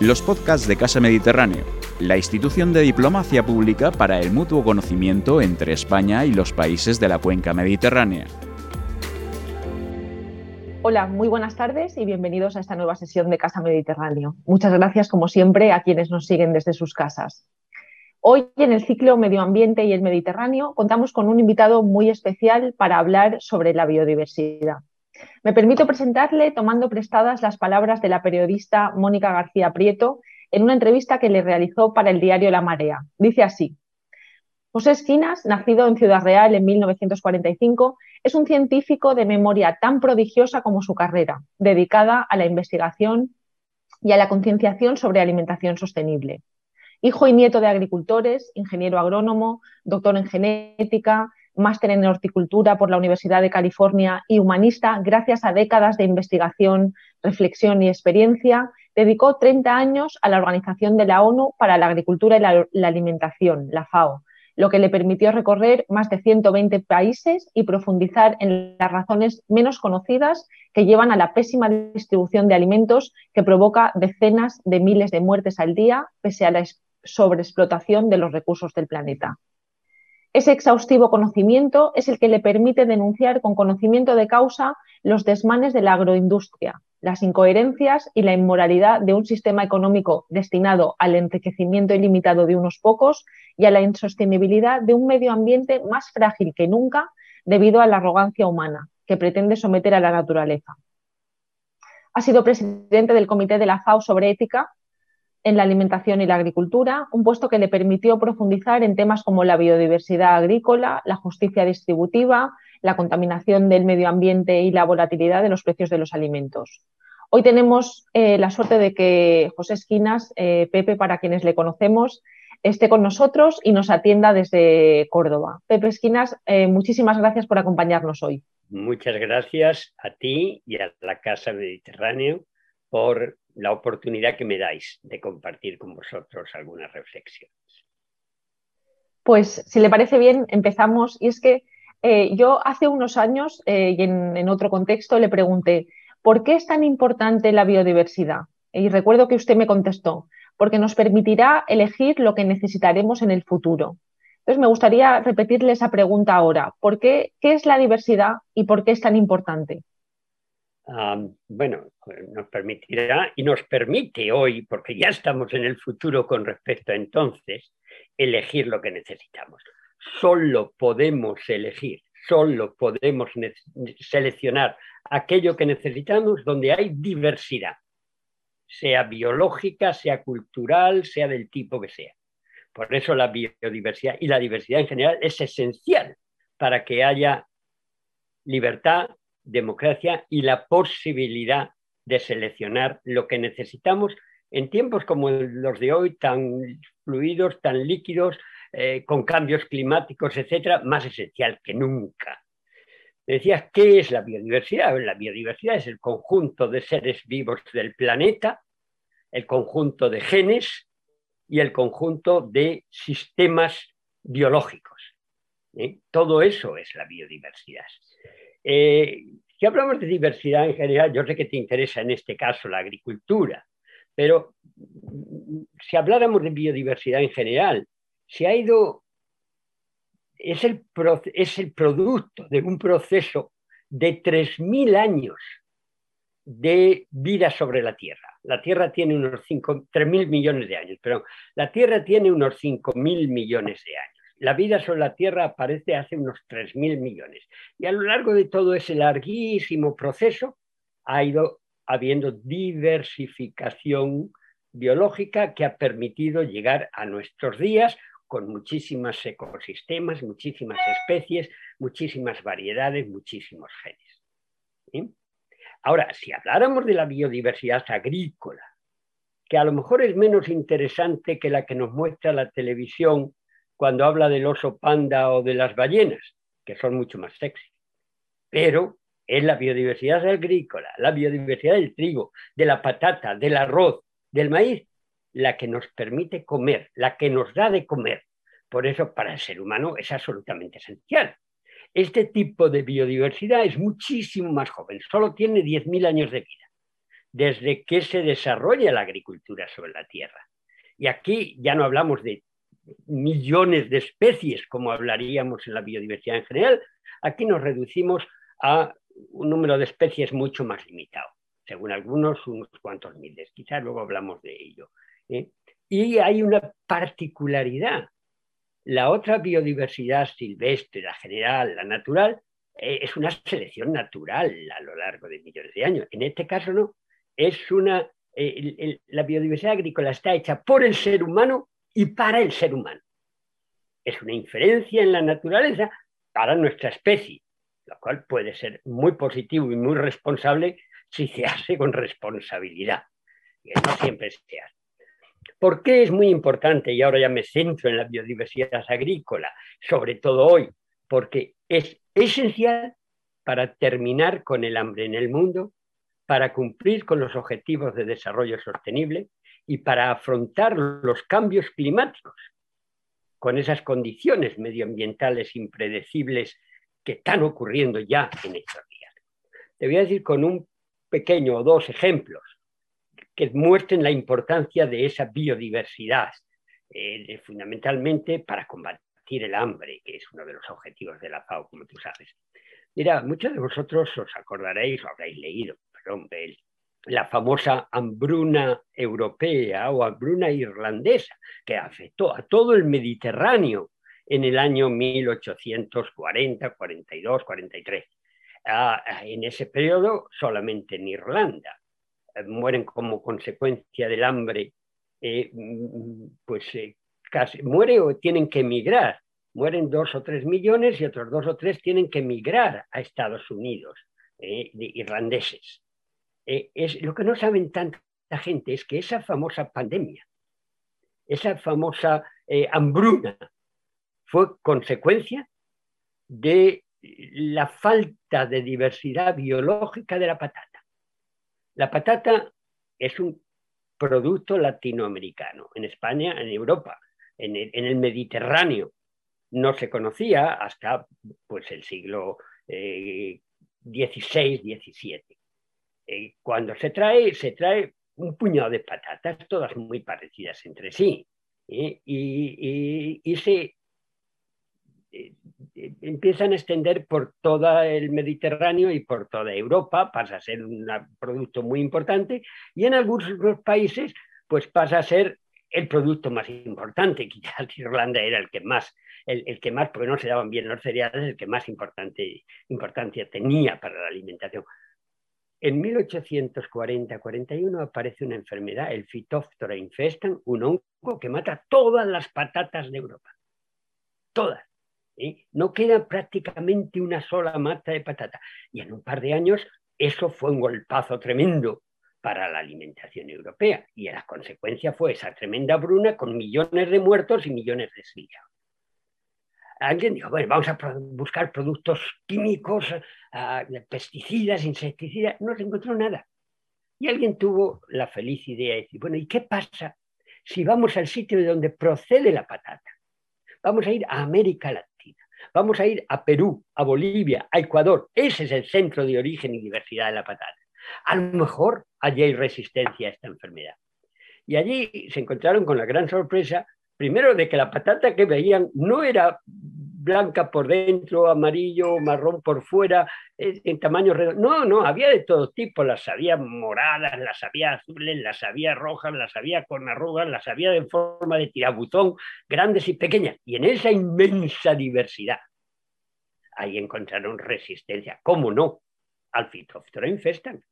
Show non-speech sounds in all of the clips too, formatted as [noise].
los podcasts de Casa Mediterráneo, la institución de diplomacia pública para el mutuo conocimiento entre España y los países de la cuenca mediterránea. Hola, muy buenas tardes y bienvenidos a esta nueva sesión de Casa Mediterráneo. Muchas gracias, como siempre, a quienes nos siguen desde sus casas. Hoy, en el ciclo Medio Ambiente y el Mediterráneo, contamos con un invitado muy especial para hablar sobre la biodiversidad. Me permito presentarle tomando prestadas las palabras de la periodista Mónica García Prieto en una entrevista que le realizó para el diario La Marea. Dice así, José Esquinas, nacido en Ciudad Real en 1945, es un científico de memoria tan prodigiosa como su carrera, dedicada a la investigación y a la concienciación sobre alimentación sostenible. Hijo y nieto de agricultores, ingeniero agrónomo, doctor en genética, máster en horticultura por la Universidad de California y humanista, gracias a décadas de investigación, reflexión y experiencia, dedicó 30 años a la Organización de la ONU para la Agricultura y la, Alimentación, la FAO, lo que le permitió recorrer más de 120 países y profundizar en las razones menos conocidas que llevan a la pésima distribución de alimentos que provoca decenas de miles de muertes al día, pese a la sobreexplotación de los recursos del planeta. Ese exhaustivo conocimiento es el que le permite denunciar con conocimiento de causa los desmanes de la agroindustria, las incoherencias y la inmoralidad de un sistema económico destinado al enriquecimiento ilimitado de unos pocos y a la insostenibilidad de un medio ambiente más frágil que nunca debido a la arrogancia humana que pretende someter a la naturaleza. Ha sido presidente del Comité de la FAO sobre ética en la alimentación y la agricultura, un puesto que le permitió profundizar en temas como la biodiversidad agrícola, la justicia distributiva, la contaminación del medio ambiente y la volatilidad de los precios de los alimentos. Hoy tenemos eh, la suerte de que José Esquinas, eh, Pepe, para quienes le conocemos, esté con nosotros y nos atienda desde Córdoba. Pepe Esquinas, eh, muchísimas gracias por acompañarnos hoy. Muchas gracias a ti y a la Casa Mediterráneo por la oportunidad que me dais de compartir con vosotros algunas reflexiones. Pues si le parece bien, empezamos. Y es que eh, yo hace unos años eh, y en, otro contexto le pregunté, ¿por qué es tan importante la biodiversidad? Y recuerdo que usted me contestó, porque nos permitirá elegir lo que necesitaremos en el futuro. Entonces me gustaría repetirle esa pregunta ahora. ¿Por qué, qué es la diversidad y por qué es tan importante? Bueno, nos permitirá y nos permite hoy, porque ya estamos en el futuro con respecto a entonces, elegir lo que necesitamos. Solo podemos elegir, solo podemos seleccionar aquello que necesitamos donde hay diversidad, sea biológica, sea cultural, sea del tipo que sea. Por eso la biodiversidad y la diversidad en general es esencial para que haya libertad, democracia y la posibilidad de seleccionar lo que necesitamos en tiempos como los de hoy, tan fluidos, tan líquidos, eh, con cambios climáticos, etcétera, más esencial que nunca. Decías, ¿qué es la biodiversidad? La biodiversidad es el conjunto de seres vivos del planeta, el conjunto de genes y el conjunto de sistemas biológicos. ¿eh? Todo eso es la biodiversidad. Eh, si hablamos de diversidad en general, yo sé que te interesa en este caso la agricultura, pero si habláramos de biodiversidad en general, se ha ido, es el, es el producto de un proceso de 3.000 años de vida sobre la Tierra. La Tierra tiene unos 3.000 millones de años, pero la Tierra tiene unos 5.000 millones de años. La vida sobre la Tierra aparece hace unos 3.000 millones. Y a lo largo de todo ese larguísimo proceso ha ido habiendo diversificación biológica que ha permitido llegar a nuestros días con muchísimos ecosistemas, muchísimas especies, muchísimas variedades, muchísimos genes. Ahora, si habláramos de la biodiversidad agrícola, que a lo mejor es menos interesante que la que nos muestra la televisión cuando habla del oso panda o de las ballenas, que son mucho más sexy. Pero es la biodiversidad agrícola, la biodiversidad del trigo, de la patata, del arroz, del maíz, la que nos permite comer, la que nos da de comer. Por eso para el ser humano es absolutamente esencial. Este tipo de biodiversidad es muchísimo más joven, solo tiene 10.000 años de vida. desde que se desarrolla la agricultura sobre la Tierra. Y aquí ya no hablamos de millones de especies como hablaríamos en la biodiversidad en general, aquí nos reducimos a un número de especies mucho más limitado, según algunos unos cuantos miles, quizás luego hablamos de ello. ¿eh? Y hay una particularidad. La otra biodiversidad silvestre, la general, la natural, eh, es una selección natural a lo largo de millones de años. En este caso no, es una, eh, la biodiversidad agrícola está hecha por el ser humano y para el ser humano. Es una inferencia en la naturaleza para nuestra especie, lo cual puede ser muy positivo y muy responsable si se [laughs] hace con responsabilidad, que no siempre se hace. ¿Por qué es muy importante? Y ahora ya me centro en la biodiversidad agrícola, sobre todo hoy, porque es esencial para terminar con el hambre en el mundo, para cumplir con los objetivos de desarrollo sostenible y para afrontar los cambios climáticos con esas condiciones medioambientales impredecibles que están ocurriendo ya en estos días. Te voy a decir con un pequeño o dos ejemplos que muestren la importancia de esa biodiversidad, eh, fundamentalmente para combatir el hambre, que es uno de los objetivos de la FAO, como tú sabes. Mira, muchos de vosotros os acordaréis o habréis leído perdón, la famosa hambruna europea o hambruna irlandesa, que afectó a todo el Mediterráneo en el año 1840, 42, 43. en ese periodo solamente en Irlanda eh, mueren como consecuencia del hambre, eh, mm, pues eh, casi muere o tienen que emigrar. Mueren dos o tres millones y otros dos o tres tienen que emigrar a Estados Unidos, de irlandeses. Es, lo que no saben tanta gente es que esa famosa pandemia, esa famosa hambruna, fue consecuencia de la falta de diversidad biológica de la patata. La patata es un producto latinoamericano. En España, en Europa, en el, Mediterráneo, no se conocía hasta pues, el siglo XVI, eh, XVII. Eh, cuando se trae, se trae un puñado de patatas, todas muy parecidas entre sí, ¿eh? y, y, se eh, eh, empiezan a extender por todo el Mediterráneo y por toda Europa, pasa a ser un producto muy importante y en algunos países pues pasa a ser el producto más importante, [laughs] quizás Irlanda era el que más, el, que más, porque no se daban bien los cereales, el que más importante, importancia tenía para la alimentación. En 1840-41 aparece una enfermedad, el Phytophthora infestan, un hongo que mata todas las patatas de Europa. Todas. No queda prácticamente una sola mata de patata. Y en un par de años eso fue un golpazo tremendo para la alimentación europea. Y la consecuencia fue esa tremenda bruna con millones de muertos y millones de sillas. Alguien dijo, bueno, vamos a buscar productos químicos, ah, pesticidas, insecticidas. No se encontró nada. Y alguien tuvo la feliz idea de decir, bueno, ¿y qué pasa si vamos al sitio de donde procede la patata? Vamos a ir a América Latina Vamos a ir a Perú, a Bolivia, a Ecuador. Ese es el centro de origen y diversidad de la patata. A lo mejor allí hay resistencia a esta enfermedad. Y allí se encontraron con la gran sorpresa, primero de que la patata que veían no era blanca por dentro, amarillo, marrón por fuera, en tamaño redondo. No, no, había de todo tipo. Las había moradas, las había azules, las había rojas, las había con arrugas, las había en forma de tirabuzón, grandes y pequeñas. Y en esa inmensa diversidad, ahí encontraron resistencia. ¿Cómo no? Al Phytophthora infestan.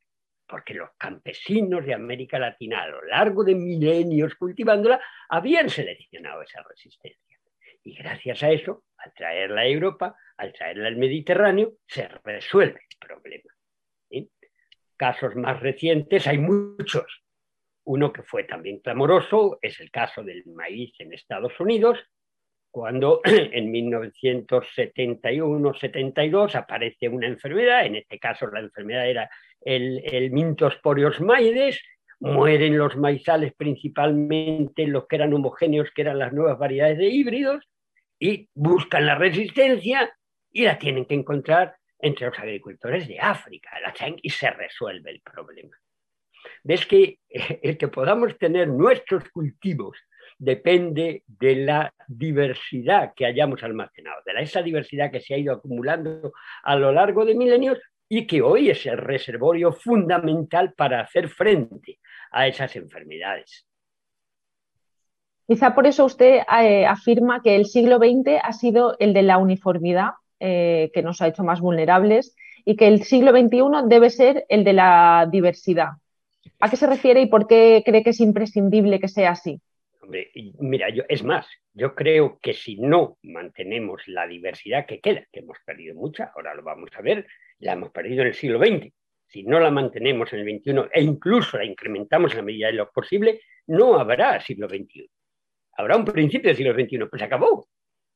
Porque los campesinos de América Latina a lo largo de milenios cultivándola habían seleccionado esa resistencia. Y gracias a eso, al traerla a Europa, al traerla al Mediterráneo, se resuelve el problema. Casos más recientes hay muchos. Uno que fue también clamoroso es el caso del maíz en Estados Unidos, cuando [clears throat] en 1971-72 aparece una enfermedad, en este caso la enfermedad era el, el Mintosporios maides, mueren los maizales principalmente los que eran homogéneos, que eran las nuevas variedades de híbridos, y buscan la resistencia y la tienen que encontrar entre los agricultores de África, y se resuelve el problema. ves que el que podamos tener nuestros cultivos depende de la diversidad que hayamos almacenado, de esa diversidad que se ha ido acumulando a lo largo de milenios y que hoy es el reservorio fundamental para hacer frente a esas enfermedades. Quizá por eso usted eh, afirma que el siglo XX ha sido el de la uniformidad, eh, que nos ha hecho más vulnerables, y que el siglo XXI debe ser el de la diversidad. ¿A qué se refiere y por qué cree que es imprescindible que sea así? Mira, yo, es más, yo creo que si no mantenemos la diversidad que queda, que hemos perdido mucha, ahora lo vamos a ver, la hemos perdido en el siglo XX, si no la mantenemos en el XXI e incluso la incrementamos en la medida de lo posible, no habrá siglo XXI. Habrá un principio del siglo XXI, pues se acabó,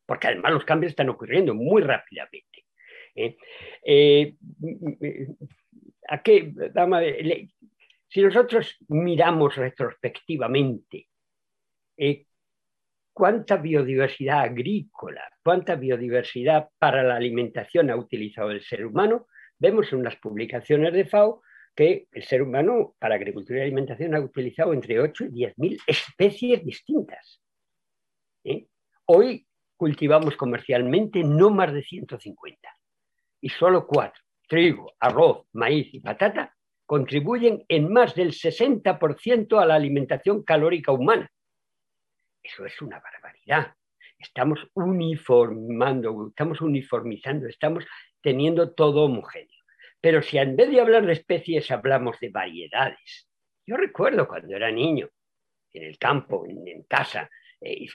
porque además los cambios están ocurriendo muy rápidamente. ¿eh? Eh, ¿a qué, si nosotros miramos retrospectivamente eh, cuánta biodiversidad agrícola, cuánta biodiversidad para la alimentación ha utilizado el ser humano, vemos en unas publicaciones de FAO que el ser humano para agricultura y alimentación ha utilizado entre 8 y 10 mil especies distintas. ¿eh? Hoy cultivamos comercialmente no más de 150 y solo cuatro, trigo, arroz, maíz y patata, contribuyen en más del 60% a la alimentación calórica humana. Eso es una barbaridad. Estamos uniformando, estamos uniformizando, estamos teniendo todo homogéneo. Pero si en vez de hablar de especies hablamos de variedades. Yo recuerdo cuando era niño, en el campo, en, casa, eh,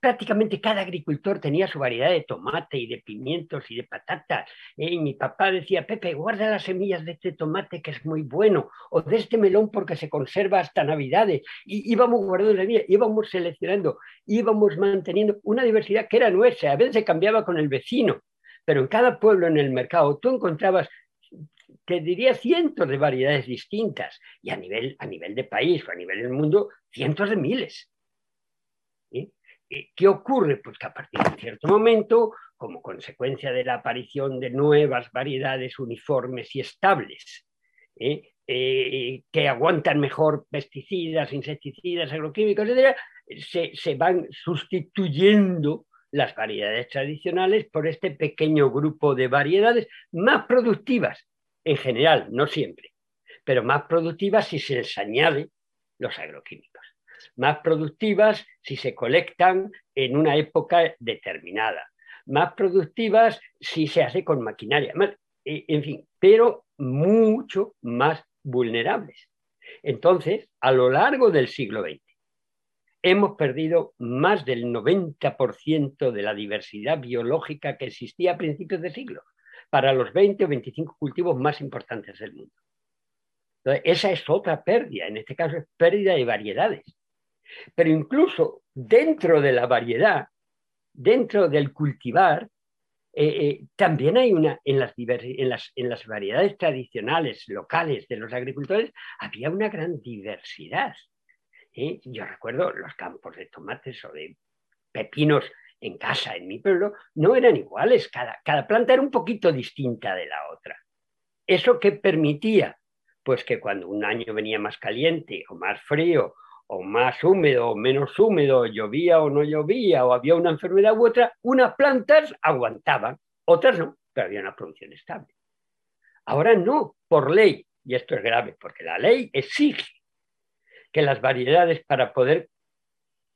prácticamente cada agricultor tenía su variedad de tomate y de pimientos y de patatas. ¿eh? Y mi papá decía, Pepe, guarda las semillas de este tomate que es muy bueno, o de este melón porque se conserva hasta Navidades. Y íbamos guardando la vida, íbamos seleccionando, íbamos manteniendo una diversidad que era nuestra, a veces se cambiaba con el vecino, pero en cada pueblo en el mercado tú encontrabas te diría cientos de variedades distintas y a nivel, a nivel de país o a nivel del mundo, cientos de miles. Eh, ¿Qué ocurre? Pues que a partir de cierto momento, como consecuencia de la aparición de nuevas variedades uniformes y estables, ¿eh? Eh, que aguantan mejor pesticidas, insecticidas, agroquímicos, etc., se, se van sustituyendo las variedades tradicionales por este pequeño grupo de variedades más productivas, en general, no siempre, pero más productivas si se les añade los agroquímicos más productivas si se colectan en una época determinada, más productivas si se hace con maquinaria, eh, en fin, pero mucho más vulnerables. Entonces, a lo largo del siglo XX, hemos perdido más del 90% de la diversidad biológica que existía a principios de siglo para los 20 o 25 cultivos más importantes del mundo. Esa es otra pérdida, en este caso es pérdida de variedades. Pero incluso dentro de la variedad, dentro del cultivar, eh, eh, también hay una, en las, en, las, variedades tradicionales, locales de los agricultores, había una gran diversidad. ¿eh? Yo recuerdo los campos de tomates o de pepinos en casa, en mi pueblo, no eran iguales, cada, cada planta era un poquito distinta de la otra. ¿Eso que permitía? Pues que cuando un año venía más caliente o más frío o más húmedo o menos húmedo, llovía o no llovía, o había una enfermedad u otra, unas plantas aguantaban, otras no, pero había una producción estable. Ahora no, por ley, y esto es grave, porque la ley exige que las variedades para poder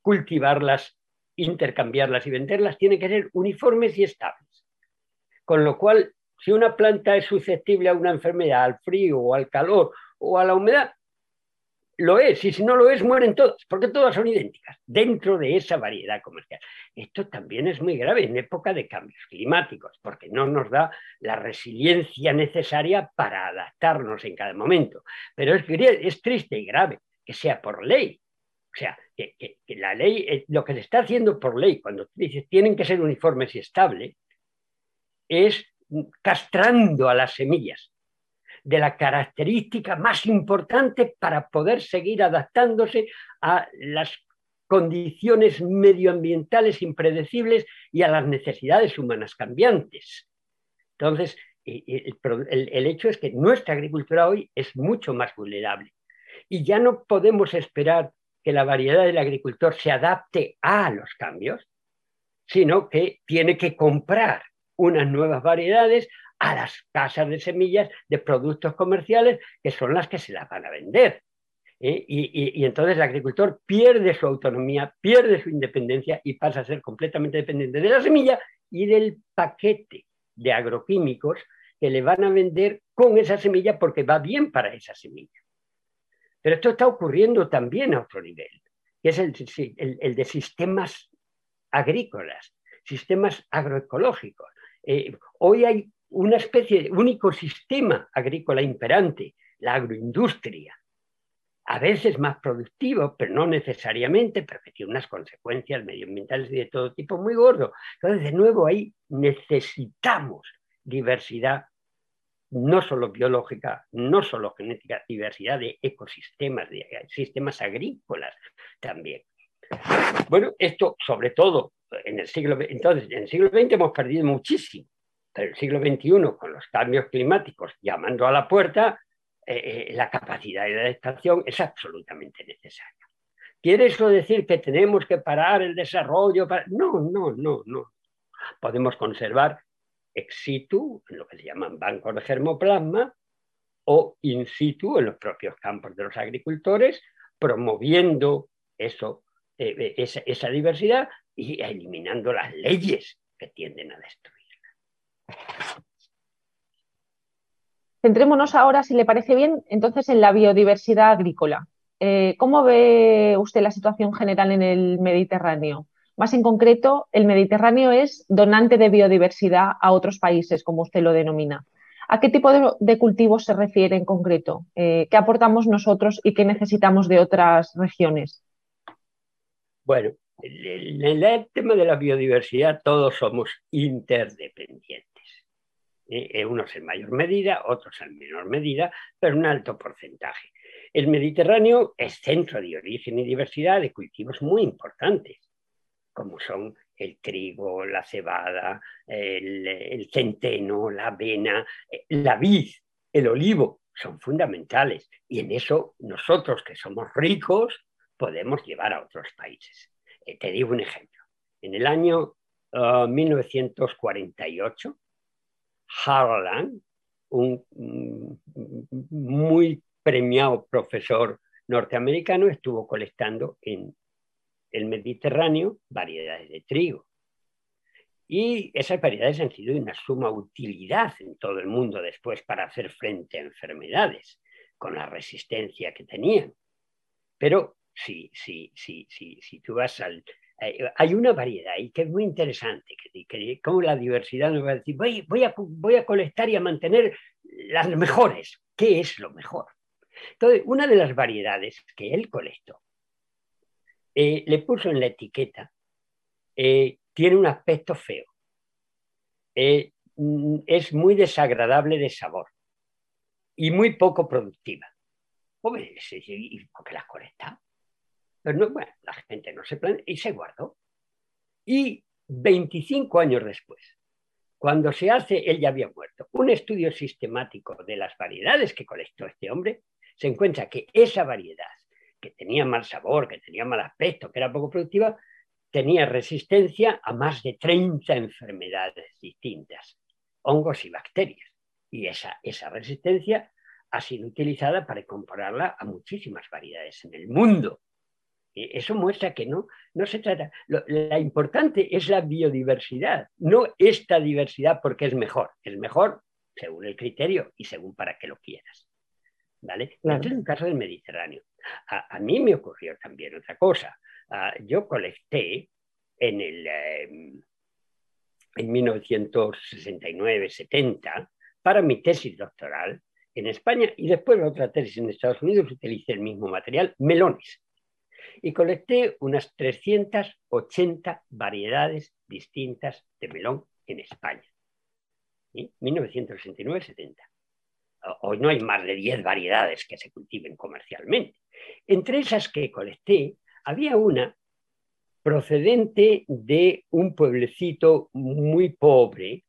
cultivarlas, intercambiarlas y venderlas tienen que ser uniformes y estables. Con lo cual, si una planta es susceptible a una enfermedad, al frío o al calor o a la humedad, lo es, y si no lo es, mueren todas, porque todas son idénticas, dentro de esa variedad comercial. Esto también es muy grave en época de cambios climáticos, porque no nos da la resiliencia necesaria para adaptarnos en cada momento. Pero es, triste y grave que sea por ley. O sea, que, la ley, eh, lo que se está haciendo por ley, cuando dices tienen que ser uniformes y estables, es castrando a las semillas de la característica más importante para poder seguir adaptándose a las condiciones medioambientales impredecibles y a las necesidades humanas cambiantes. Entonces, el, hecho es que nuestra agricultura hoy es mucho más vulnerable Y ya no podemos esperar que la variedad del agricultor se adapte a los cambios, sino que tiene que comprar unas nuevas variedades a las casas de semillas de productos comerciales que son las que se las van a vender. ¿eh? Y, entonces el agricultor pierde su autonomía, pierde su independencia y pasa a ser completamente dependiente de la semilla y del paquete de agroquímicos que le van a vender con esa semilla porque va bien para esa semilla. Pero esto está ocurriendo también a otro nivel, que es el, de sistemas agrícolas, sistemas agroecológicos. Eh, hoy hay una especie, un ecosistema agrícola imperante, la agroindustria, a veces más productivo, pero no necesariamente, pero que tiene unas consecuencias medioambientales y de todo tipo muy gordo. Entonces, de nuevo, ahí necesitamos diversidad, no solo biológica, no solo genética, diversidad de ecosistemas, de sistemas agrícolas también. Bueno, esto sobre todo en el siglo entonces en el siglo XX hemos perdido muchísimo, el siglo XXI con los cambios climáticos llamando a la puerta, eh, eh, la capacidad de adaptación es absolutamente necesaria. ¿Quiere eso decir que tenemos que parar el desarrollo? No, no, no, no. Podemos conservar ex situ, en lo que se llaman bancos de germoplasma, o in situ, en los propios campos de los agricultores, promoviendo eso, eh, esa, esa diversidad y eliminando las leyes que tienden a destruirla. Centrémonos ahora, si le parece bien, entonces en la biodiversidad agrícola. Eh, ¿Cómo ve usted la situación general en el Mediterráneo? Más en concreto, el Mediterráneo es donante de biodiversidad a otros países, como usted lo denomina. ¿A qué tipo de, cultivos se refiere en concreto? Eh, ¿Qué aportamos nosotros y qué necesitamos de otras regiones? Bueno, en el tema de la biodiversidad todos somos interdependientes. Eh, unos en mayor medida, otros en menor medida, pero un alto porcentaje. El Mediterráneo es centro de origen y diversidad de cultivos muy importantes, como son el trigo, la cebada, el, centeno, la avena, eh, la vid, el olivo, son fundamentales. Y en eso nosotros que somos ricos podemos llevar a otros países. Eh, te digo un ejemplo. En el año 1948, ah, Harlan, un muy premiado profesor norteamericano, estuvo colectando en el Mediterráneo variedades de trigo. Y esas variedades han sido de una suma utilidad en todo el mundo después para hacer frente a enfermedades, con la resistencia que tenían. Pero si, si, si, si, si tú vas al, hay una variedad y que es muy interesante, que, como la diversidad nos va a decir, voy, a, colectar y a mantener las mejores. ¿Qué es lo mejor? Entonces, una de las variedades que él colectó, eh, le puso en la etiqueta, eh, tiene un aspecto feo, mm, es muy desagradable de sabor y muy poco productiva. ¿y por qué las colecta? Bueno, la gente no se planea y se guardó. Y 25 años después, cuando se hace, él ya había muerto, un estudio sistemático de las variedades que colectó este hombre, se encuentra que esa variedad, que tenía mal sabor, que tenía mal aspecto, que era poco productiva, tenía resistencia a más de 30 enfermedades distintas, hongos y bacterias. Y esa, esa resistencia ha sido utilizada para compararla a muchísimas variedades en el mundo. Eso muestra que no, no se trata. Lo, la importante es la biodiversidad, no esta diversidad porque es mejor. Es mejor según el criterio y según para qué lo quieras. ¿Vale? Este es un caso del Mediterráneo. A, mí me ocurrió también otra cosa. Yo colecté en, el, em, en 1969-70 para mi tesis doctoral en España y después otra tesis en Estados Unidos utilicé el mismo material, melones y colecté unas 380 variedades distintas de melón en España. 1969-70. Hoy no hay más de 10 variedades que se cultiven comercialmente. Entre esas que colecté, había una procedente de un pueblecito muy pobre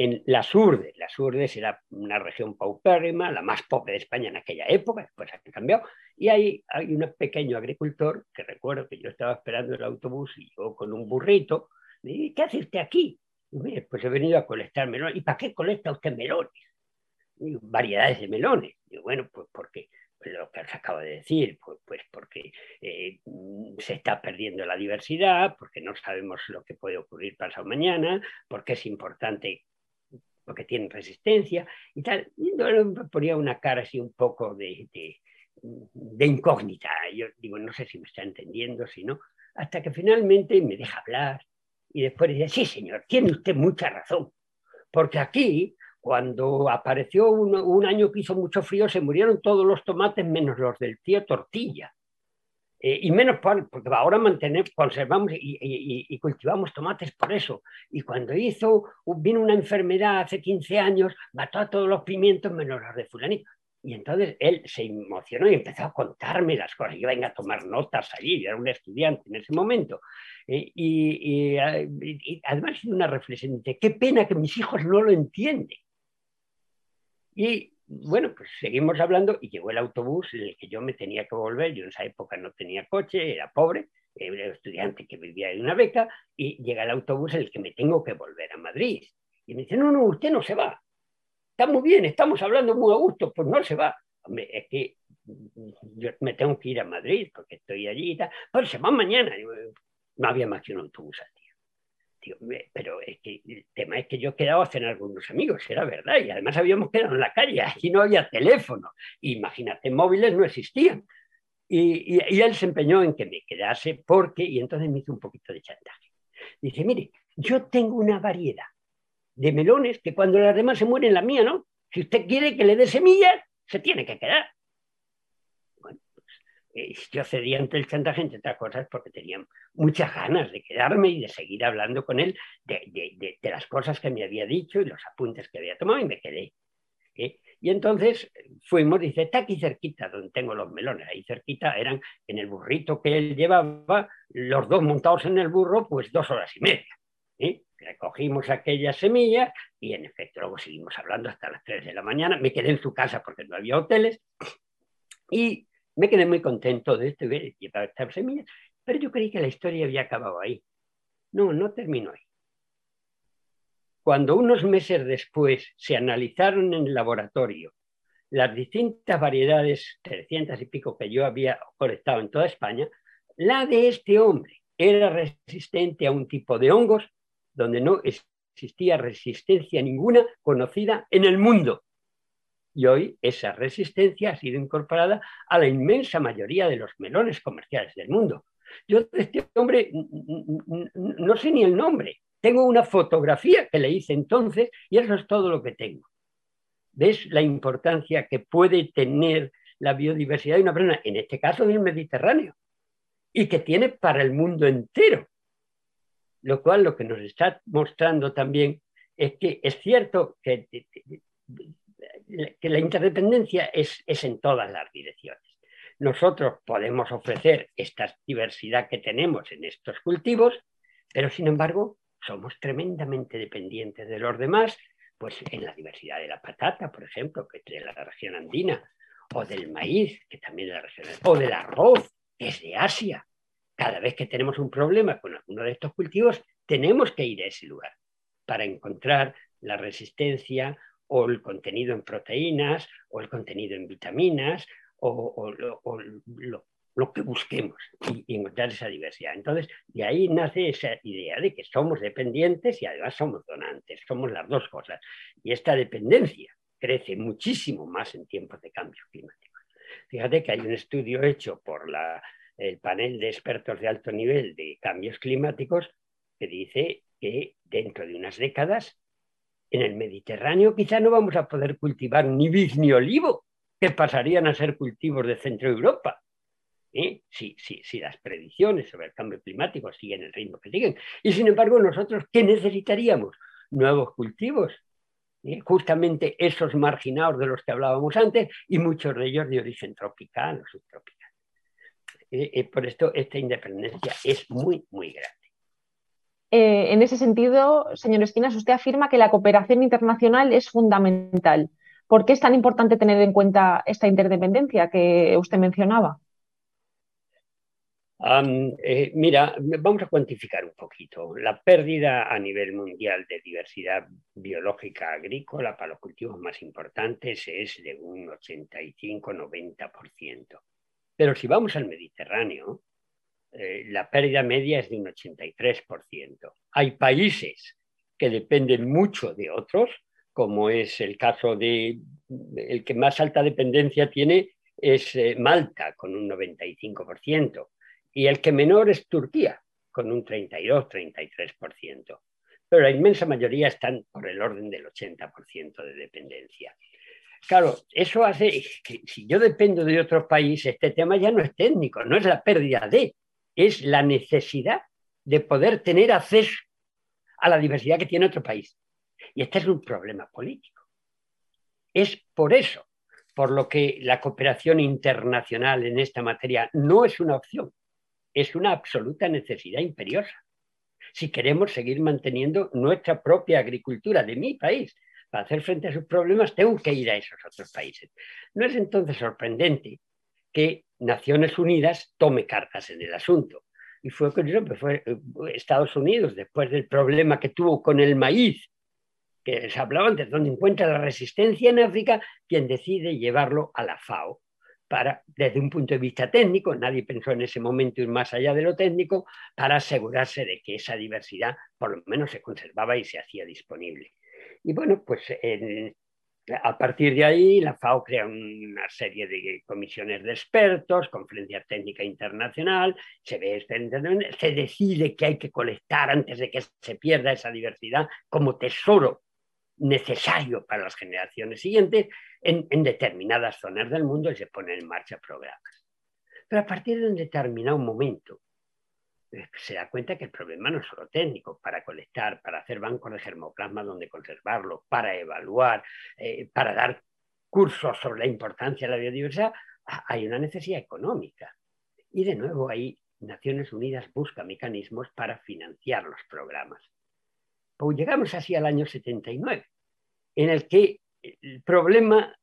en las Urdes. Las Urdes era una región paupérrima, la más pobre de España en aquella época, después ha cambiado, y ahí hay un pequeño agricultor que recuerdo que yo estaba esperando el autobús y yo con un burrito, me dije, ¿qué hace usted aquí? Y pues he venido a colectar melones. ¿Y para qué colecta usted melones? variedades de melones. Y bueno, pues porque pues lo que os acabo de decir, pues, pues porque eh, se está perdiendo la diversidad, porque no sabemos lo que puede ocurrir pasado mañana, porque es importante, porque tienen resistencia y tal. Y me ponía una cara así un poco de, de, incógnita. Yo digo, no sé si me está entendiendo, si no, hasta que finalmente me deja hablar y después dice, sí, señor, tiene usted mucha razón, porque aquí cuando apareció un, año que hizo mucho frío, se murieron todos los tomates menos los del tío Tortilla. Eh, y menos porque ahora mantenemos, conservamos y, cultivamos tomates por eso. Y cuando hizo, vino una enfermedad hace 15 años, mató a todos los pimientos menos los de fulanito. Y entonces él se emocionó y empezó a contarme las cosas. Yo venga a tomar notas allí, era un estudiante en ese momento. Eh, y, además hizo una reflexión de qué pena que mis hijos no lo entienden. Y bueno, pues seguimos hablando y llegó el autobús en el que yo me tenía que volver. Yo en esa época no tenía coche, era pobre, era estudiante que vivía en una beca y llega el autobús en el que me tengo que volver a Madrid. Y me dice, no, no, usted no se va. Está muy bien, estamos hablando muy a gusto, pues no se va. Es que yo me tengo que ir a Madrid porque estoy allí y tal. Pero se va mañana. No había más que un autobús pero es que el tema es que yo he quedado a cenar con unos amigos, era verdad, y además habíamos quedado en la calle, [laughs] aquí no había teléfono, imagínate, móviles no existían. Y, y, él se empeñó en que me quedase porque, y entonces me hizo un poquito de chantaje. Dice, mire, yo tengo una variedad de melones que cuando las demás se mueren, la mía no. Si usted quiere que le dé semillas, se tiene que quedar. Eh, yo cedí ante el chantaje, entre otras cosas, porque tenía muchas ganas de quedarme y de seguir hablando con él de, las cosas que me había dicho y los apuntes que había tomado y me quedé. ¿eh? Y entonces fuimos, dice, está aquí cerquita donde tengo los melones, ahí cerquita eran en el burrito que él llevaba, los dos montados en el burro, pues dos horas y media. ¿eh? Recogimos aquellas semillas y en efecto luego seguimos hablando hasta las 3 de la mañana. Me quedé en su casa porque no había hoteles y me quedé muy contento de esto, de llevar estas semillas, pero yo creí que la historia había acabado ahí. No, no terminó ahí. Cuando unos meses después se analizaron en el laboratorio las distintas variedades, 300 y pico que yo había colectado en toda España, la de este hombre era resistente a un tipo de hongos donde no existía resistencia ninguna conocida en el mundo y hoy esa resistencia ha sido incorporada a la inmensa mayoría de los melones comerciales del mundo. Yo este hombre no sé ni el nombre. Tengo una fotografía que le hice entonces y eso es todo lo que tengo. ¿Ves la importancia que puede tener la biodiversidad de una persona, en este caso del Mediterráneo, y que tiene para el mundo entero? Lo cual lo que nos está mostrando también es que es cierto que que la interdependencia es, es en todas las direcciones. Nosotros podemos ofrecer esta diversidad que tenemos en estos cultivos, pero sin embargo somos tremendamente dependientes de los demás, pues en la diversidad de la patata, por ejemplo, que es de la región andina, o del maíz, que también es de la región o del arroz, que es de Asia. Cada vez que tenemos un problema con alguno de estos cultivos, tenemos que ir a ese lugar para encontrar la resistencia o el contenido en proteínas, o el contenido en vitaminas, o, lo, que busquemos y, encontrar esa diversidad. Entonces, de ahí nace esa idea de que somos dependientes y además somos donantes, somos las dos cosas. Y esta dependencia crece muchísimo más en tiempos de cambio climático. Fíjate que hay un estudio hecho por el panel de expertos de alto nivel de cambios climáticos que dice que dentro de unas décadas en el Mediterráneo quizá no vamos a poder cultivar ni vid ni olivo, que pasarían a ser cultivos de Centro Europa. ¿Eh? Si, las predicciones sobre el cambio climático siguen el ritmo que siguen. Y sin embargo, nosotros, ¿qué necesitaríamos? Nuevos cultivos, ¿Eh? justamente esos marginados de los que hablábamos antes y muchos de ellos de origen tropical o subtropical. ¿Eh? por esto esta independencia es muy, muy grande. Eh, en ese sentido, señor Esquinas, usted afirma que la cooperación internacional es fundamental. ¿Por qué es tan importante tener en cuenta esta interdependencia que usted mencionaba? Eh, mira, vamos a cuantificar un poquito. La pérdida a nivel mundial de diversidad biológica agrícola para los cultivos más importantes es de un 85-90%. Pero si vamos al Mediterráneo, eh, la pérdida media es de un 83%. Hay países que dependen mucho de otros, como es el caso de el que más alta dependencia tiene es eh, Malta, con un 95% y el que menor es Turquía, con un 32-33%. Pero la inmensa mayoría están por el orden del 80% de dependencia. Claro, eso hace que si yo dependo de otros países, este tema ya no es técnico, no es la pérdida de, es la necesidad de poder tener acceso a la diversidad que tiene otro país. Y este es un problema político. Es por eso por lo que la cooperación internacional en esta materia no es una opción, es una absoluta necesidad imperiosa. Si queremos seguir manteniendo nuestra propia agricultura de mi país para hacer frente a sus problemas, tengo que ir a esos otros países. No es entonces sorprendente que Naciones Unidas tome cartas en el asunto. Y fue curioso, que fue eh, Estados Unidos, después del problema que tuvo con el maíz, que se hablaba antes, donde encuentra la resistencia en África, quien decide llevarlo a la FAO para, desde un punto de vista técnico, nadie pensó en ese momento ir más allá de lo técnico, para asegurarse de que esa diversidad por lo menos se conservaba y se hacía disponible. Y bueno, pues a partir de ahí la FAO crea una serie de comisiones de expertos, conferencia técnica internacional, se, ve, se decide que hay que colectar antes de que se pierda esa diversidad como tesoro necesario para las generaciones siguientes en, determinadas zonas del mundo y se ponen en marcha programas. Pero a partir de un determinado momento se da cuenta que el problema no es solo técnico, para colectar, para hacer bancos de germoplasma donde conservarlo, para evaluar, eh, para dar cursos sobre la importancia de la biodiversidad, hay una necesidad económica. Y de nuevo ahí Naciones Unidas busca mecanismos para financiar los programas. Pues llegamos así al año 79, en el que el problema,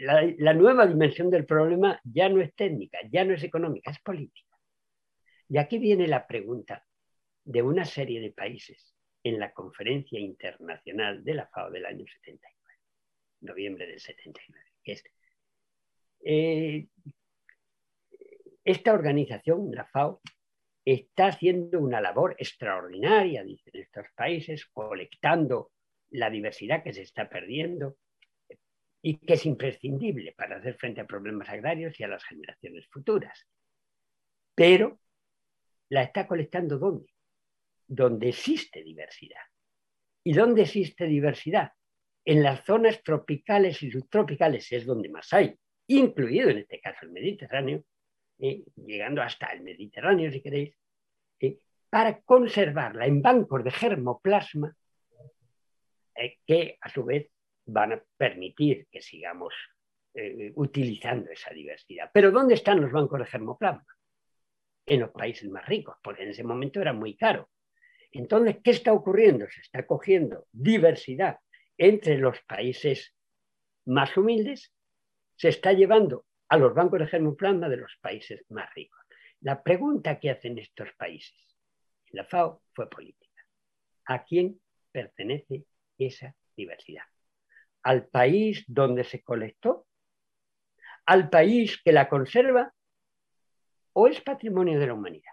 la, nueva dimensión del problema ya no es técnica, ya no es económica, es política. Y aquí viene la pregunta de una serie de países en la conferencia internacional de la FAO del año 79, noviembre del 79, que es, eh, esta organización, la FAO, está haciendo una labor extraordinaria, dicen estos países, colectando la diversidad que se está perdiendo y que es imprescindible para hacer frente a problemas agrarios y a las generaciones futuras. Pero la está colectando ¿dónde? Donde existe diversidad. ¿Y dónde existe diversidad? En las zonas tropicales y subtropicales es donde más hay, incluido en este caso el Mediterráneo, eh, llegando hasta el Mediterráneo, si queréis, eh, para conservarla en bancos de germoplasma eh, que a su vez van a permitir que sigamos utilizando esa diversidad. Pero ¿dónde están los bancos de germoplasma? En los países más ricos, porque en ese momento era muy caro. Entonces, ¿qué está ocurriendo? Se está cogiendo diversidad entre los países más humildes, se está llevando a los bancos de germoplasma de los países más ricos. La pregunta que hacen estos países en la FAO fue política. ¿A quién pertenece esa diversidad? ¿Al país donde se colectó? ¿Al país que la conserva? ¿O es patrimonio de la humanidad?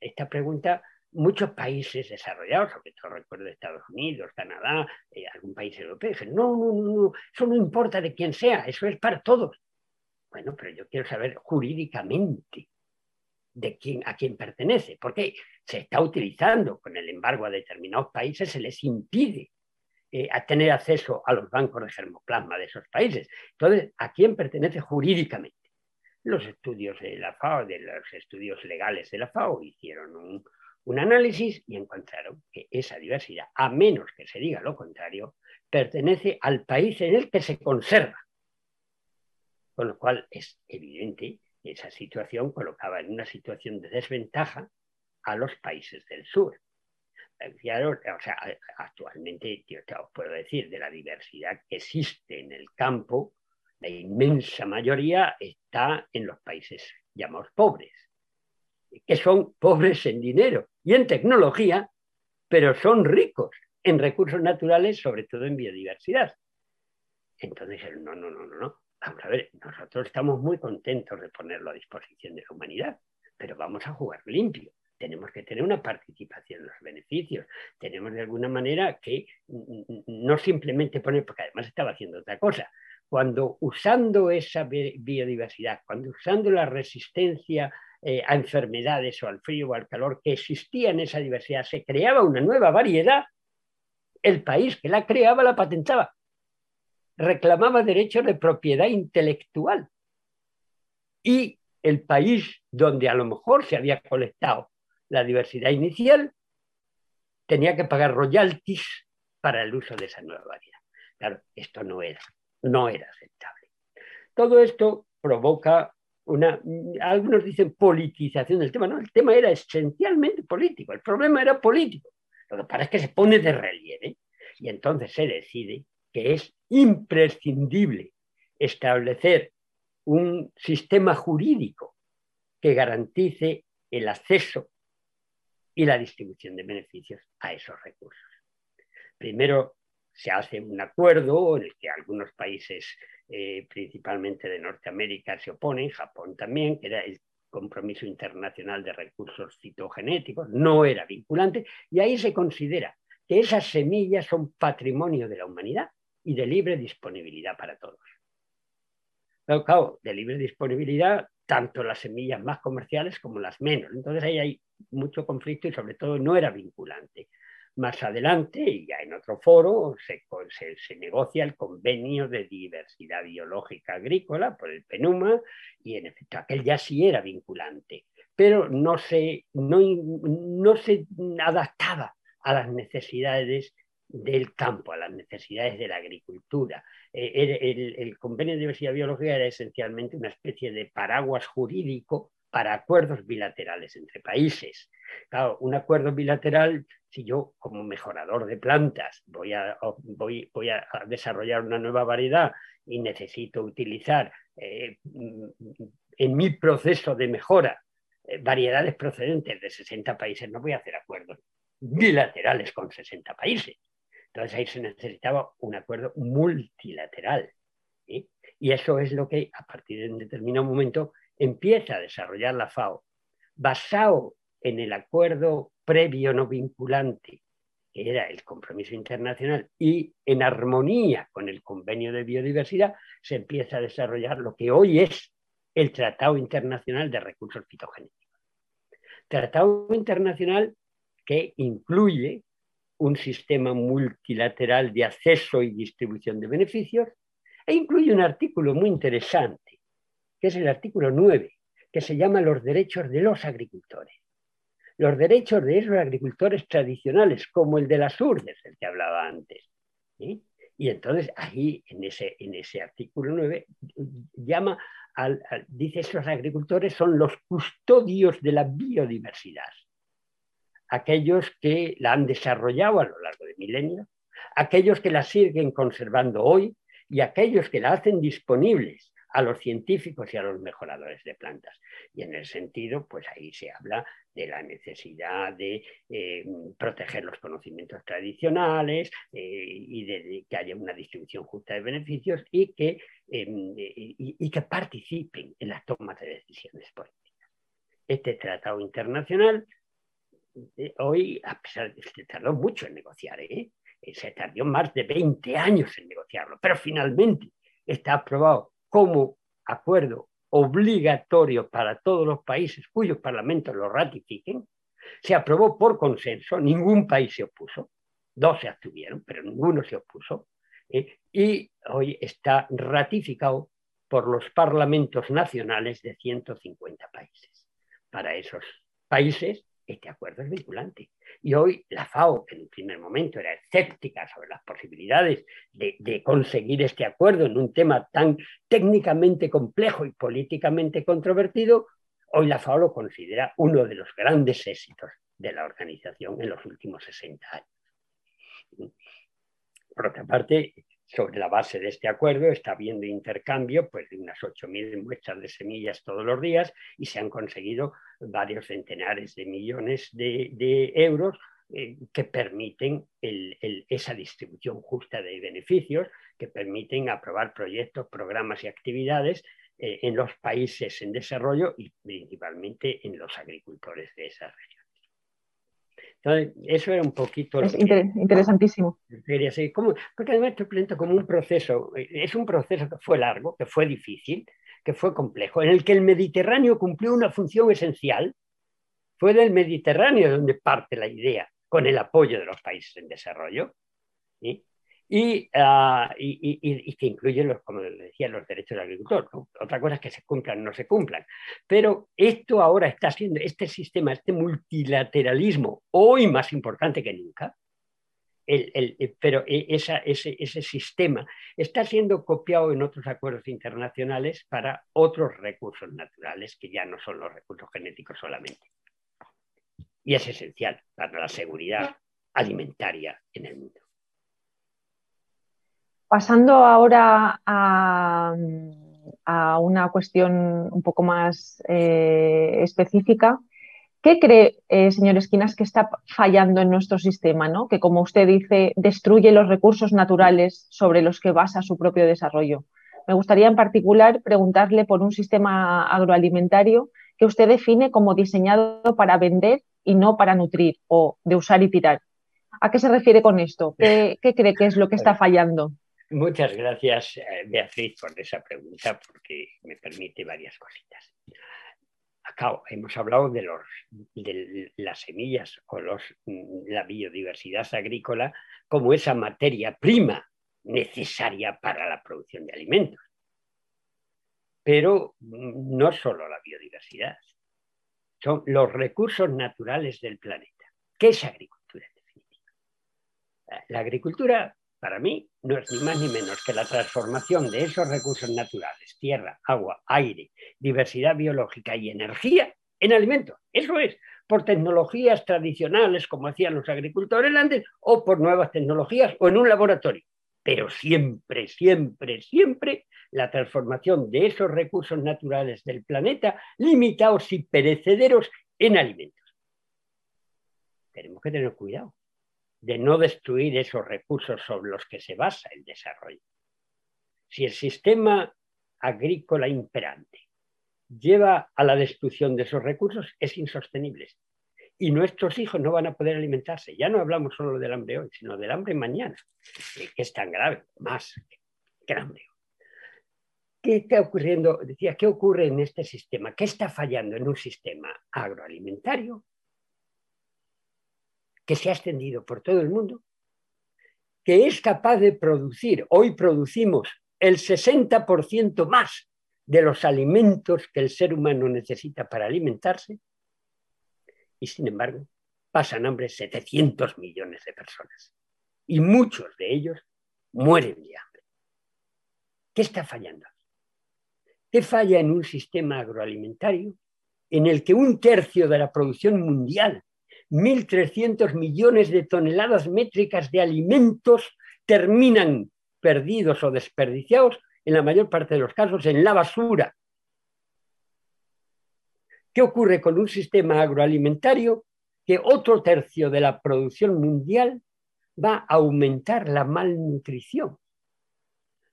Esta pregunta muchos países desarrollados, sobre todo recuerdo Estados Unidos, Canadá, eh, algún país europeo, dicen, no, no, no, eso no importa de quién sea, eso es para todos. Bueno, pero yo quiero saber jurídicamente de quién, a quién pertenece, porque se está utilizando con el embargo a determinados países, se les impide eh, a tener acceso a los bancos de germoplasma de esos países. Entonces, ¿a quién pertenece jurídicamente? Los estudios de la FAO, de los estudios legales de la FAO, hicieron un, un análisis y encontraron que esa diversidad, a menos que se diga lo contrario, pertenece al país en el que se conserva. Con lo cual es evidente que esa situación colocaba en una situación de desventaja a los países del sur. O sea, actualmente, yo te puedo decir, de la diversidad que existe en el campo, la inmensa mayoría está en los países llamados pobres, que son pobres en dinero y en tecnología, pero son ricos en recursos naturales, sobre todo en biodiversidad. Entonces, no, no, no, no, no. Vamos a ver, nosotros estamos muy contentos de ponerlo a disposición de la humanidad, pero vamos a jugar limpio. Tenemos que tener una participación en los beneficios. Tenemos de alguna manera que no simplemente poner, porque además estaba haciendo otra cosa. Cuando usando esa biodiversidad, cuando usando la resistencia eh, a enfermedades o al frío o al calor que existía en esa diversidad, se creaba una nueva variedad, el país que la creaba la patentaba reclamaba derechos de propiedad intelectual. Y el país donde a lo mejor se había colectado la diversidad inicial tenía que pagar royalties para el uso de esa nueva variedad. Claro, esto no era, no era aceptable. Todo esto provoca una, algunos dicen politización del tema, no, el tema era esencialmente político, el problema era político. Lo que pasa es que se pone de relieve y entonces se decide que es imprescindible establecer un sistema jurídico que garantice el acceso y la distribución de beneficios a esos recursos. Primero se hace un acuerdo en el que algunos países, eh, principalmente de Norteamérica, se oponen, Japón también, que era el compromiso internacional de recursos citogenéticos, no era vinculante, y ahí se considera que esas semillas son patrimonio de la humanidad y de libre disponibilidad para todos. Pero claro, de libre disponibilidad, tanto las semillas más comerciales como las menos. Entonces ahí hay mucho conflicto y sobre todo no era vinculante. Más adelante, y ya en otro foro, se, se, negocia el convenio de diversidad biológica agrícola por el PENUMA y en efecto aquel ya sí era vinculante, pero no se, no, no se adaptaba a las necesidades del campo, a las necesidades de la agricultura. Eh, el, convenio de diversidad biológica era esencialmente una especie de paraguas jurídico para acuerdos bilaterales entre países. Un acuerdo bilateral, si yo como mejorador de plantas voy a, voy, a desarrollar una nueva variedad y necesito utilizar eh, en mi proceso de mejora eh, variedades procedentes de 60 países, no voy a hacer acuerdos bilaterales con 60 países. Entonces ahí se necesitaba un acuerdo multilateral. Y eso es lo que a partir de un determinado momento empieza a desarrollar la FAO, basado en el acuerdo previo no vinculante, que era el compromiso internacional, y en armonía con el convenio de biodiversidad, se empieza a desarrollar lo que hoy es el Tratado Internacional de Recursos Fitogénicos. Tratado internacional que incluye un sistema multilateral de acceso y distribución de beneficios, e incluye un artículo muy interesante, que es el artículo 9, que se llama los derechos de los agricultores. Los derechos de esos agricultores tradicionales, como el de las urdes, el que hablaba antes. Y entonces ahí, en ese, en ese artículo 9, llama al, dice, esos agricultores son los custodios de la biodiversidad aquellos que la han desarrollado a lo largo de milenios, aquellos que la siguen conservando hoy y aquellos que la hacen disponibles a los científicos y a los mejoradores de plantas. Y en el sentido, pues ahí se habla de la necesidad de eh, proteger los conocimientos tradicionales eh, y de, que haya una distribución justa de beneficios y que, em, y que participen en las tomas de decisiones políticas. Este tratado internacional hoy, a pesar de que tardó mucho en negociar, ¿eh? ¿eh? se tardó más de 20 años en negociarlo, pero finalmente está aprobado como acuerdo obligatorio para todos los países cuyos parlamentos lo ratifiquen. Se aprobó por consenso, ningún país se opuso, dos se abstuvieron, pero ninguno se opuso, ¿eh? y hoy está ratificado por los parlamentos nacionales de 150 países. Para esos países este acuerdo es vinculante. Y hoy la FAO, que en un primer momento era escéptica sobre las posibilidades de, conseguir este acuerdo en un tema tan técnicamente complejo y políticamente controvertido, Hoy la FAO lo considera uno de los grandes éxitos de la organización en los últimos 60 años. Por otra parte, sobre la base de este acuerdo está habiendo intercambio pues, de unas 8.000 muestras de semillas todos los días y se han conseguido varios centenares de millones de, euros eh, que permiten esa distribución justa de beneficios, que permiten aprobar proyectos, programas y actividades eh, en los países en desarrollo y principalmente en los agricultores de esas regiones eso era un poquito... Es interesantísimo. Quería porque además esto presenta como un proceso, es un proceso que fue largo, que fue difícil, que fue complejo, en el que el Mediterráneo cumplió una función esencial. Fue del Mediterráneo donde parte la idea, con el apoyo de los países en desarrollo. ¿sí? Ah, y, que incluye, los, como decía, los derechos del agricultor. Otra cosa es que se cumplan o no se cumplan. Pero esto ahora está siendo, este sistema, este multilateralismo, hoy más importante que nunca, pero e, ese, ese sistema está siendo copiado en otros acuerdos internacionales para otros recursos naturales que ya no son los recursos genéticos solamente. Y es esencial para la seguridad alimentaria en el mundo. Pasando ahora a, una cuestión un poco más eh, específica, ¿qué cree, eh, señor Esquinas, que está fallando en nuestro sistema? ¿no? Que, como usted dice, destruye los recursos naturales sobre los que basa su propio desarrollo. Me gustaría en particular preguntarle por un sistema agroalimentario que usted define como diseñado para vender y no para nutrir o de usar y tirar. ¿A qué se refiere con esto? ¿Qué, qué cree que es lo que está fallando? Muchas gracias, eh, Beatriz, por esa pregunta, porque me permite varias cositas. Acá hemos hablado de, los, de las semillas o los, la biodiversidad agrícola como esa materia prima necesaria para la producción de alimentos. Pero no solo la biodiversidad, son los recursos naturales del planeta. ¿Qué es agricultura en definitiva? La agricultura para mí no es ni más ni menos que la transformación de esos recursos naturales, tierra, agua, aire, diversidad biológica y energía, en alimentos. Eso es, por tecnologías tradicionales, como hacían los agricultores antes, o por nuevas tecnologías o en un laboratorio. Pero siempre, siempre, siempre la transformación de esos recursos naturales del planeta, limitados y perecederos, en alimentos. Tenemos que tener cuidado de no destruir esos recursos sobre los que se basa el desarrollo. Si el sistema agrícola imperante lleva a la destrucción de esos recursos, es insostenible. Y nuestros hijos no van a poder alimentarse. Ya no hablamos solo del hambre hoy, sino del hambre mañana, que es tan grave, más que el hambre. ¿Qué está ocurriendo? Decía, ¿qué ocurre en este sistema? ¿Qué está fallando en un sistema agroalimentario que se ha extendido por todo el mundo, que es capaz de producir, hoy producimos el 60% más de los alimentos que el ser humano necesita para alimentarse, y sin embargo pasan hambre 700 millones de personas, y muchos de ellos mueren de hambre. ¿Qué está fallando? ¿Qué falla en un sistema agroalimentario en el que un tercio de la producción mundial 1.300 millones de toneladas métricas de alimentos terminan perdidos o desperdiciados, en la mayor parte de los casos, en la basura. ¿Qué ocurre con un sistema agroalimentario? Que otro tercio de la producción mundial va a aumentar la malnutrición.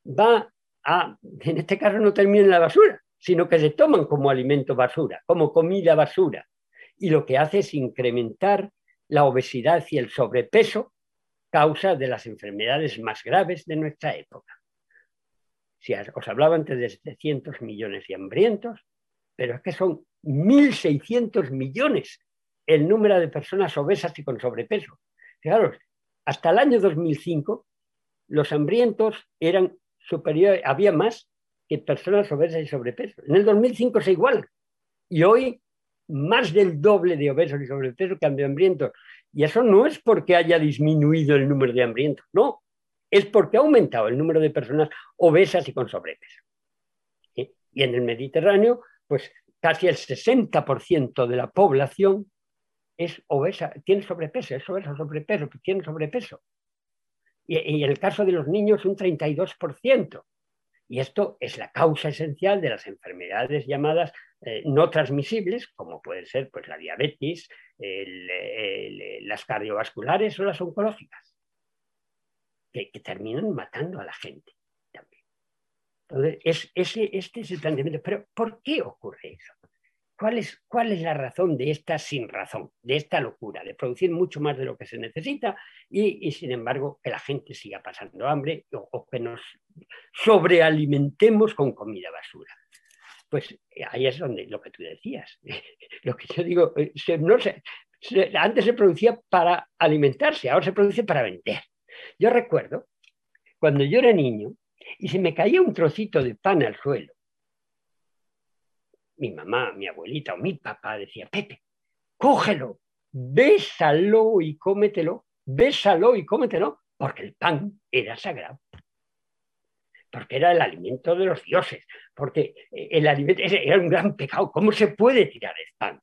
Va a, en este caso no termina en la basura, sino que se toman como alimento basura, como comida basura y lo que hace es incrementar la obesidad y el sobrepeso, causa de las enfermedades más graves de nuestra época. Si os hablaba antes de 700 millones de hambrientos, pero es que son 1.600 millones el número de personas obesas y con sobrepeso. Fijaros, hasta el año 2005 los hambrientos eran superiores, había más que personas obesas y sobrepeso. En el 2005 se igualan. Y hoy más del doble de obesos y sobrepeso que de hambrientos. Y eso no es porque haya disminuido el número de hambrientos, no, es porque ha aumentado el número de personas obesas y con sobrepeso. Y en el Mediterráneo, pues casi el 60% de la población es obesa, tiene sobrepeso, es obesa, sobrepeso, tiene sobrepeso. Y, y en el caso de los niños un 32%. Y esto es la causa esencial de las enfermedades llamadas eh, no transmisibles, como pueden ser pues, la diabetes, las cardiovasculares o las oncológicas, que, terminan matando a la gente también. Entonces, es, ese, este es el planteamiento. Pero, ¿por qué ocurre eso? ¿Cuál es, ¿Cuál es la razón de esta sin razón, de esta locura, de producir mucho más de lo que se necesita y, sin embargo que la gente siga pasando hambre o, que nos sobrealimentemos con comida basura? Pues eh, ahí es donde lo que tú decías, [laughs] lo que yo digo, eh, antes se producía para alimentarse, ahora se produce para vender. Yo recuerdo cuando yo era niño y se me caía un trocito de pan al suelo mi mamá, mi abuelita o mi papá decía, Pepe, cógelo, bésalo y cómetelo, bésalo y cómetelo, porque el pan era sagrado. Porque era el alimento de los dioses, porque el alimento era un gran pecado. ¿Cómo se puede tirar el pan?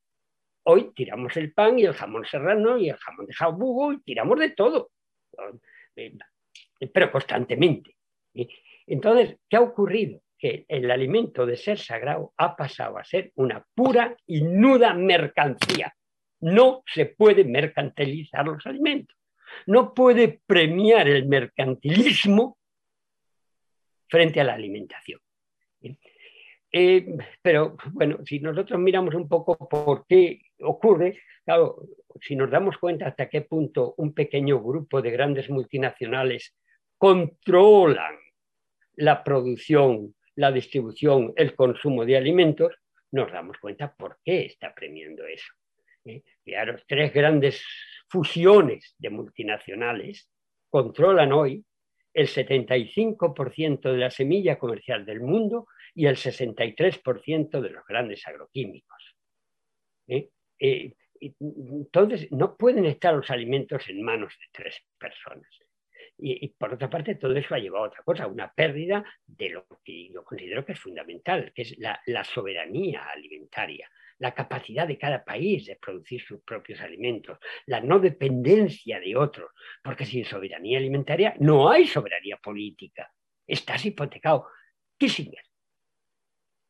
Hoy tiramos el pan y el jamón serrano y el jamón de jabugo y tiramos de todo, pero constantemente. Entonces, ¿qué ha ocurrido? que el alimento de ser sagrado ha pasado a ser una pura y nuda mercancía. No se puede mercantilizar los alimentos. No puede premiar el mercantilismo frente a la alimentación. Eh, pero bueno, si nosotros miramos un poco por qué ocurre, si nos damos cuenta hasta qué punto un pequeño grupo de grandes multinacionales controlan la producción la distribución, el consumo de alimentos, nos damos cuenta por qué está premiando eso. ¿eh? tres grandes fusiones de multinacionales controlan hoy el 75% de la semilla comercial del mundo y el 63% de los grandes agroquímicos. ¿eh? Eh, entonces, no pueden estar los alimentos en manos de tres personas. Y, por otra parte, todo eso ha llevado a otra cosa, una pérdida de lo que yo considero que es fundamental, que es la, soberanía alimentaria, la capacidad de cada país de producir sus propios alimentos, la no dependencia de otros, porque sin soberanía alimentaria no hay soberanía política. Estás hipotecado. Kissinger,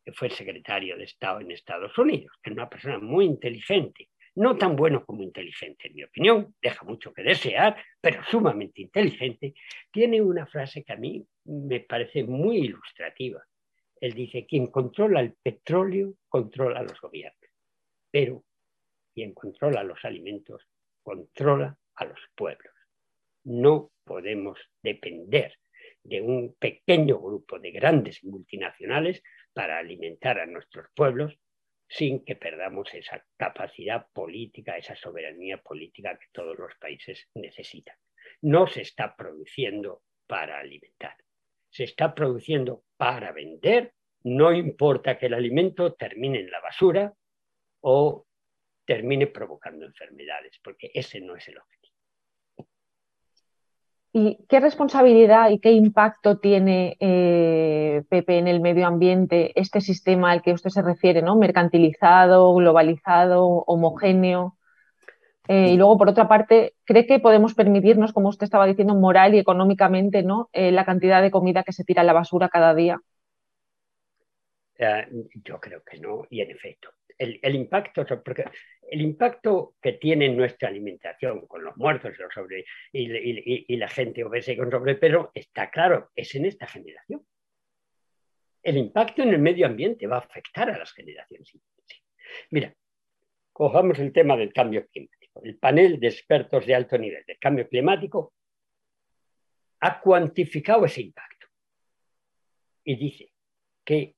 que fue secretario de Estado en Estados Unidos, que es una persona muy inteligente, no tan bueno como inteligente, en mi opinión, deja mucho que desear, pero sumamente inteligente, tiene una frase que a mí me parece muy ilustrativa. Él dice, quien controla el petróleo controla los gobiernos, pero quien controla los alimentos controla a los pueblos. No podemos depender de un pequeño grupo de grandes multinacionales para alimentar a nuestros pueblos sin que perdamos esa capacidad política, esa soberanía política que todos los países necesitan. No se está produciendo para alimentar, se está produciendo para vender, no importa que el alimento termine en la basura o termine provocando enfermedades, porque ese no es el objetivo. ¿Y qué responsabilidad y qué impacto tiene, eh, Pepe, en el medio ambiente este sistema al que usted se refiere, ¿no? mercantilizado, globalizado, homogéneo? Eh, y luego, por otra parte, ¿cree que podemos permitirnos, como usted estaba diciendo, moral y económicamente, ¿no? Eh, la cantidad de comida que se tira a la basura cada día? yo creo que no, y en efecto, el, impacto, el impacto que tiene nuestra alimentación con los muertos y, los sobre, y, la gente obesa y con sobrepeso está claro, es en esta generación. El impacto en el medio ambiente va a afectar a las generaciones. Mira, cojamos el tema del cambio climático. El panel de expertos de alto nivel del cambio climático ha cuantificado ese impacto y dice que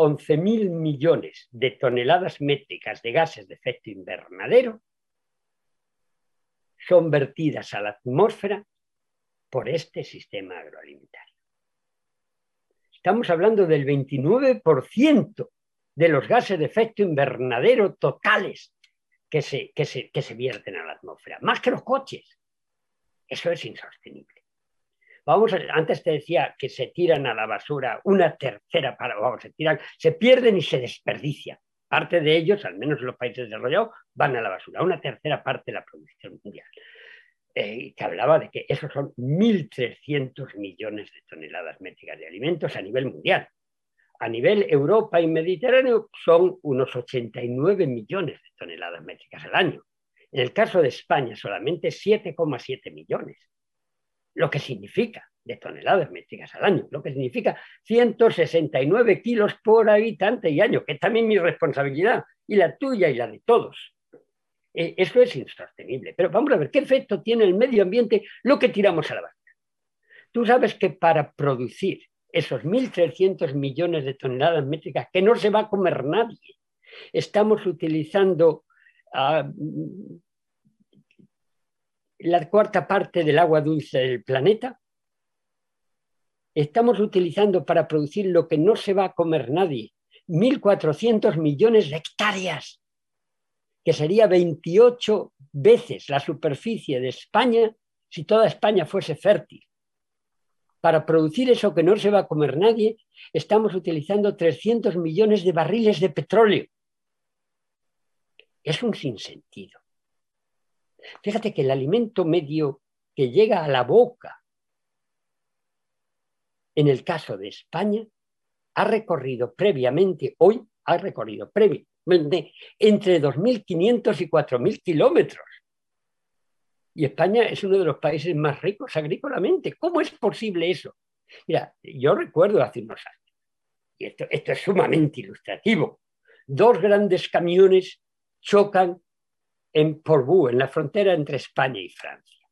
11.000 millones de toneladas métricas de gases de efecto invernadero son vertidas a la atmósfera por este sistema agroalimentario. Estamos hablando del 29% de los gases de efecto invernadero totales que se, que se, que se vierten a la atmósfera, más que los coches. Eso es insostenible. Vamos antes te decía que se tiran a la basura una tercera para, vamos, se tiran, se pierden y se desperdician. Parte de ellos, al menos en los países desarrollados, van a la basura, una tercera parte de la producción mundial. Eh, que hablaba de que esos son 1.300 millones de toneladas métricas de alimentos a nivel mundial. A nivel Europa y Mediterráneo son unos 89 millones de toneladas métricas al año. En el caso de España, solamente 7,7 millones, lo que significa de toneladas métricas al año, lo que significa 169 kilos por habitante y año, que es también mi responsabilidad, y la tuya y la de todos. Eh, eso es insostenible. Pero vamos a ver, ¿qué efecto tiene el medio ambiente lo que tiramos a la basura? Tú sabes que para producir esos 1.300 millones de toneladas métricas que no se va a comer nadie, estamos utilizando ah, la cuarta parte del agua dulce del planeta. Estamos utilizando para producir lo que no se va a comer nadie, 1.400 millones de hectáreas que sería 28 veces la superficie de España si toda España fuese fértil. Para producir eso que no se va a comer nadie, estamos utilizando 300 millones de barriles de petróleo. Es un sinsentido. Fíjate que el alimento medio que llega a la boca, en el caso de España, ha recorrido previamente, hoy ha recorrido previamente entre 2.500 y 4.000 kilómetros. Y España es uno de los países más ricos agrícolamente. ¿Cómo es posible eso? Mira, yo recuerdo hace unos años, y esto, esto es sumamente ilustrativo, dos grandes camiones chocan en Portbou, en la frontera entre España y Francia.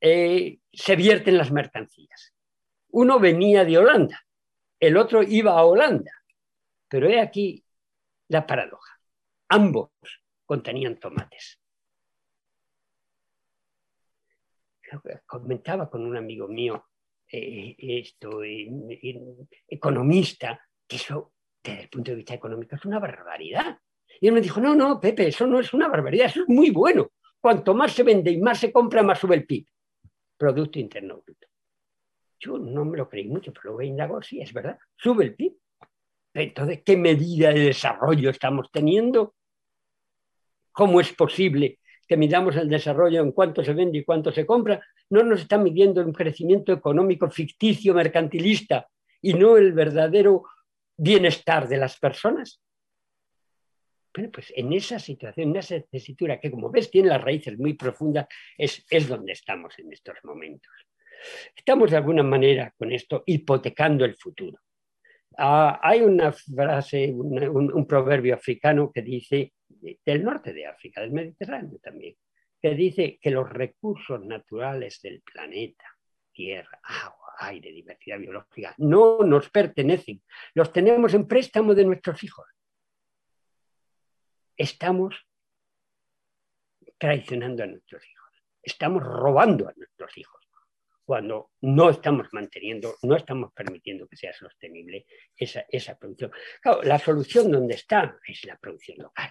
Eh, se vierten las mercancías. Uno venía de Holanda, el otro iba a Holanda. Pero he aquí la paradoja. Ambos contenían tomates. Comentaba con un amigo mío, eh, economista, que eso, desde el punto de vista económico, es una barbaridad. Y él me dijo, no, no, Pepe, eso no es una barbaridad, eso es muy bueno. Cuanto más se vende y más se compra, más sube el PIB. Producto Interno Bruto. Yo no me lo creí mucho, pero luego indagó, sí, es verdad, sube el PIB. Entonces, ¿qué medida de desarrollo estamos teniendo? ¿Cómo es posible que midamos el desarrollo en cuánto se vende y cuánto se compra? No nos está midiendo un crecimiento económico ficticio, mercantilista, y no el verdadero bienestar de las personas. Bueno, pues en esa situación, en esa tesitura que como ves tiene las raíces muy profundas, es, es donde estamos en estos momentos. Estamos de alguna manera con esto hipotecando el futuro. Ah, hay una frase, un, proverbio africano que dice, del norte de África, del Mediterráneo también, que dice que los recursos naturales del planeta, tierra, agua, aire, diversidad biológica, no nos pertenecen, los tenemos en préstamo de nuestros hijos. Estamos traicionando a nuestros hijos, estamos robando a nuestros hijos cuando no estamos manteniendo, no estamos permitiendo que sea sostenible esa, esa producción. La solución donde está es la producción local.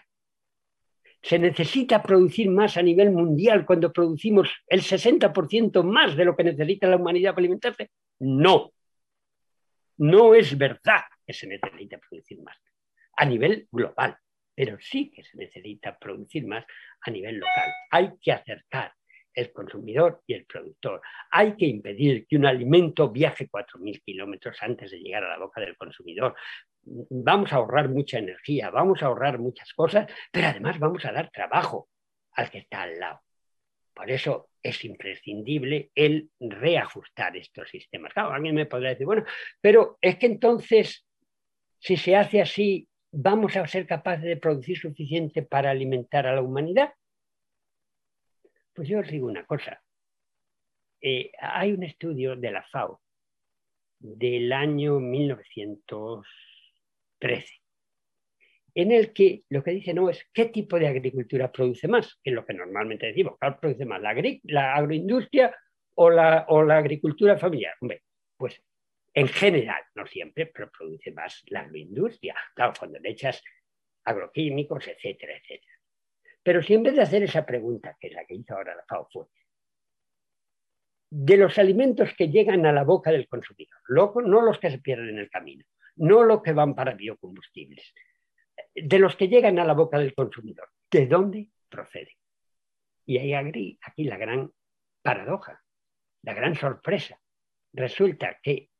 ¿Se necesita producir más a nivel mundial cuando producimos el 60% más de lo que necesita la humanidad para alimentarse? No. No es verdad que se necesita producir más a nivel global, pero sí que se necesita producir más a nivel local. Hay que acercar el consumidor y el productor. Hay que impedir que un alimento viaje 4.000 kilómetros antes de llegar a la boca del consumidor. Vamos a ahorrar mucha energía, vamos a ahorrar muchas cosas, pero además vamos a dar trabajo al que está al lado. Por eso es imprescindible el reajustar estos sistemas. Claro, alguien me podrá decir, bueno, pero es que entonces, si se hace así, ¿vamos a ser capaces de producir suficiente para alimentar a la humanidad? Pues yo os digo una cosa. Eh, hay un estudio de la FAO del año 1913, en el que lo que dice no es qué tipo de agricultura produce más, que es lo que normalmente decimos, ¿cuál produce más? ¿La, agroindustria o la, o la agricultura familiar? Hombre, pues en general, no siempre, pero produce más la agroindustria. Claro, cuando le echas agroquímicos, etcétera, etcétera. Pero si en vez de hacer esa pregunta, que es la que hizo ahora la FAO, fue, de los alimentos que llegan a la boca del consumidor, no los que se pierden en el camino, no los que van para biocombustibles, de los que llegan a la boca del consumidor, ¿de dónde proceden? Y hay aquí la gran paradoja, la gran sorpresa. Resulta que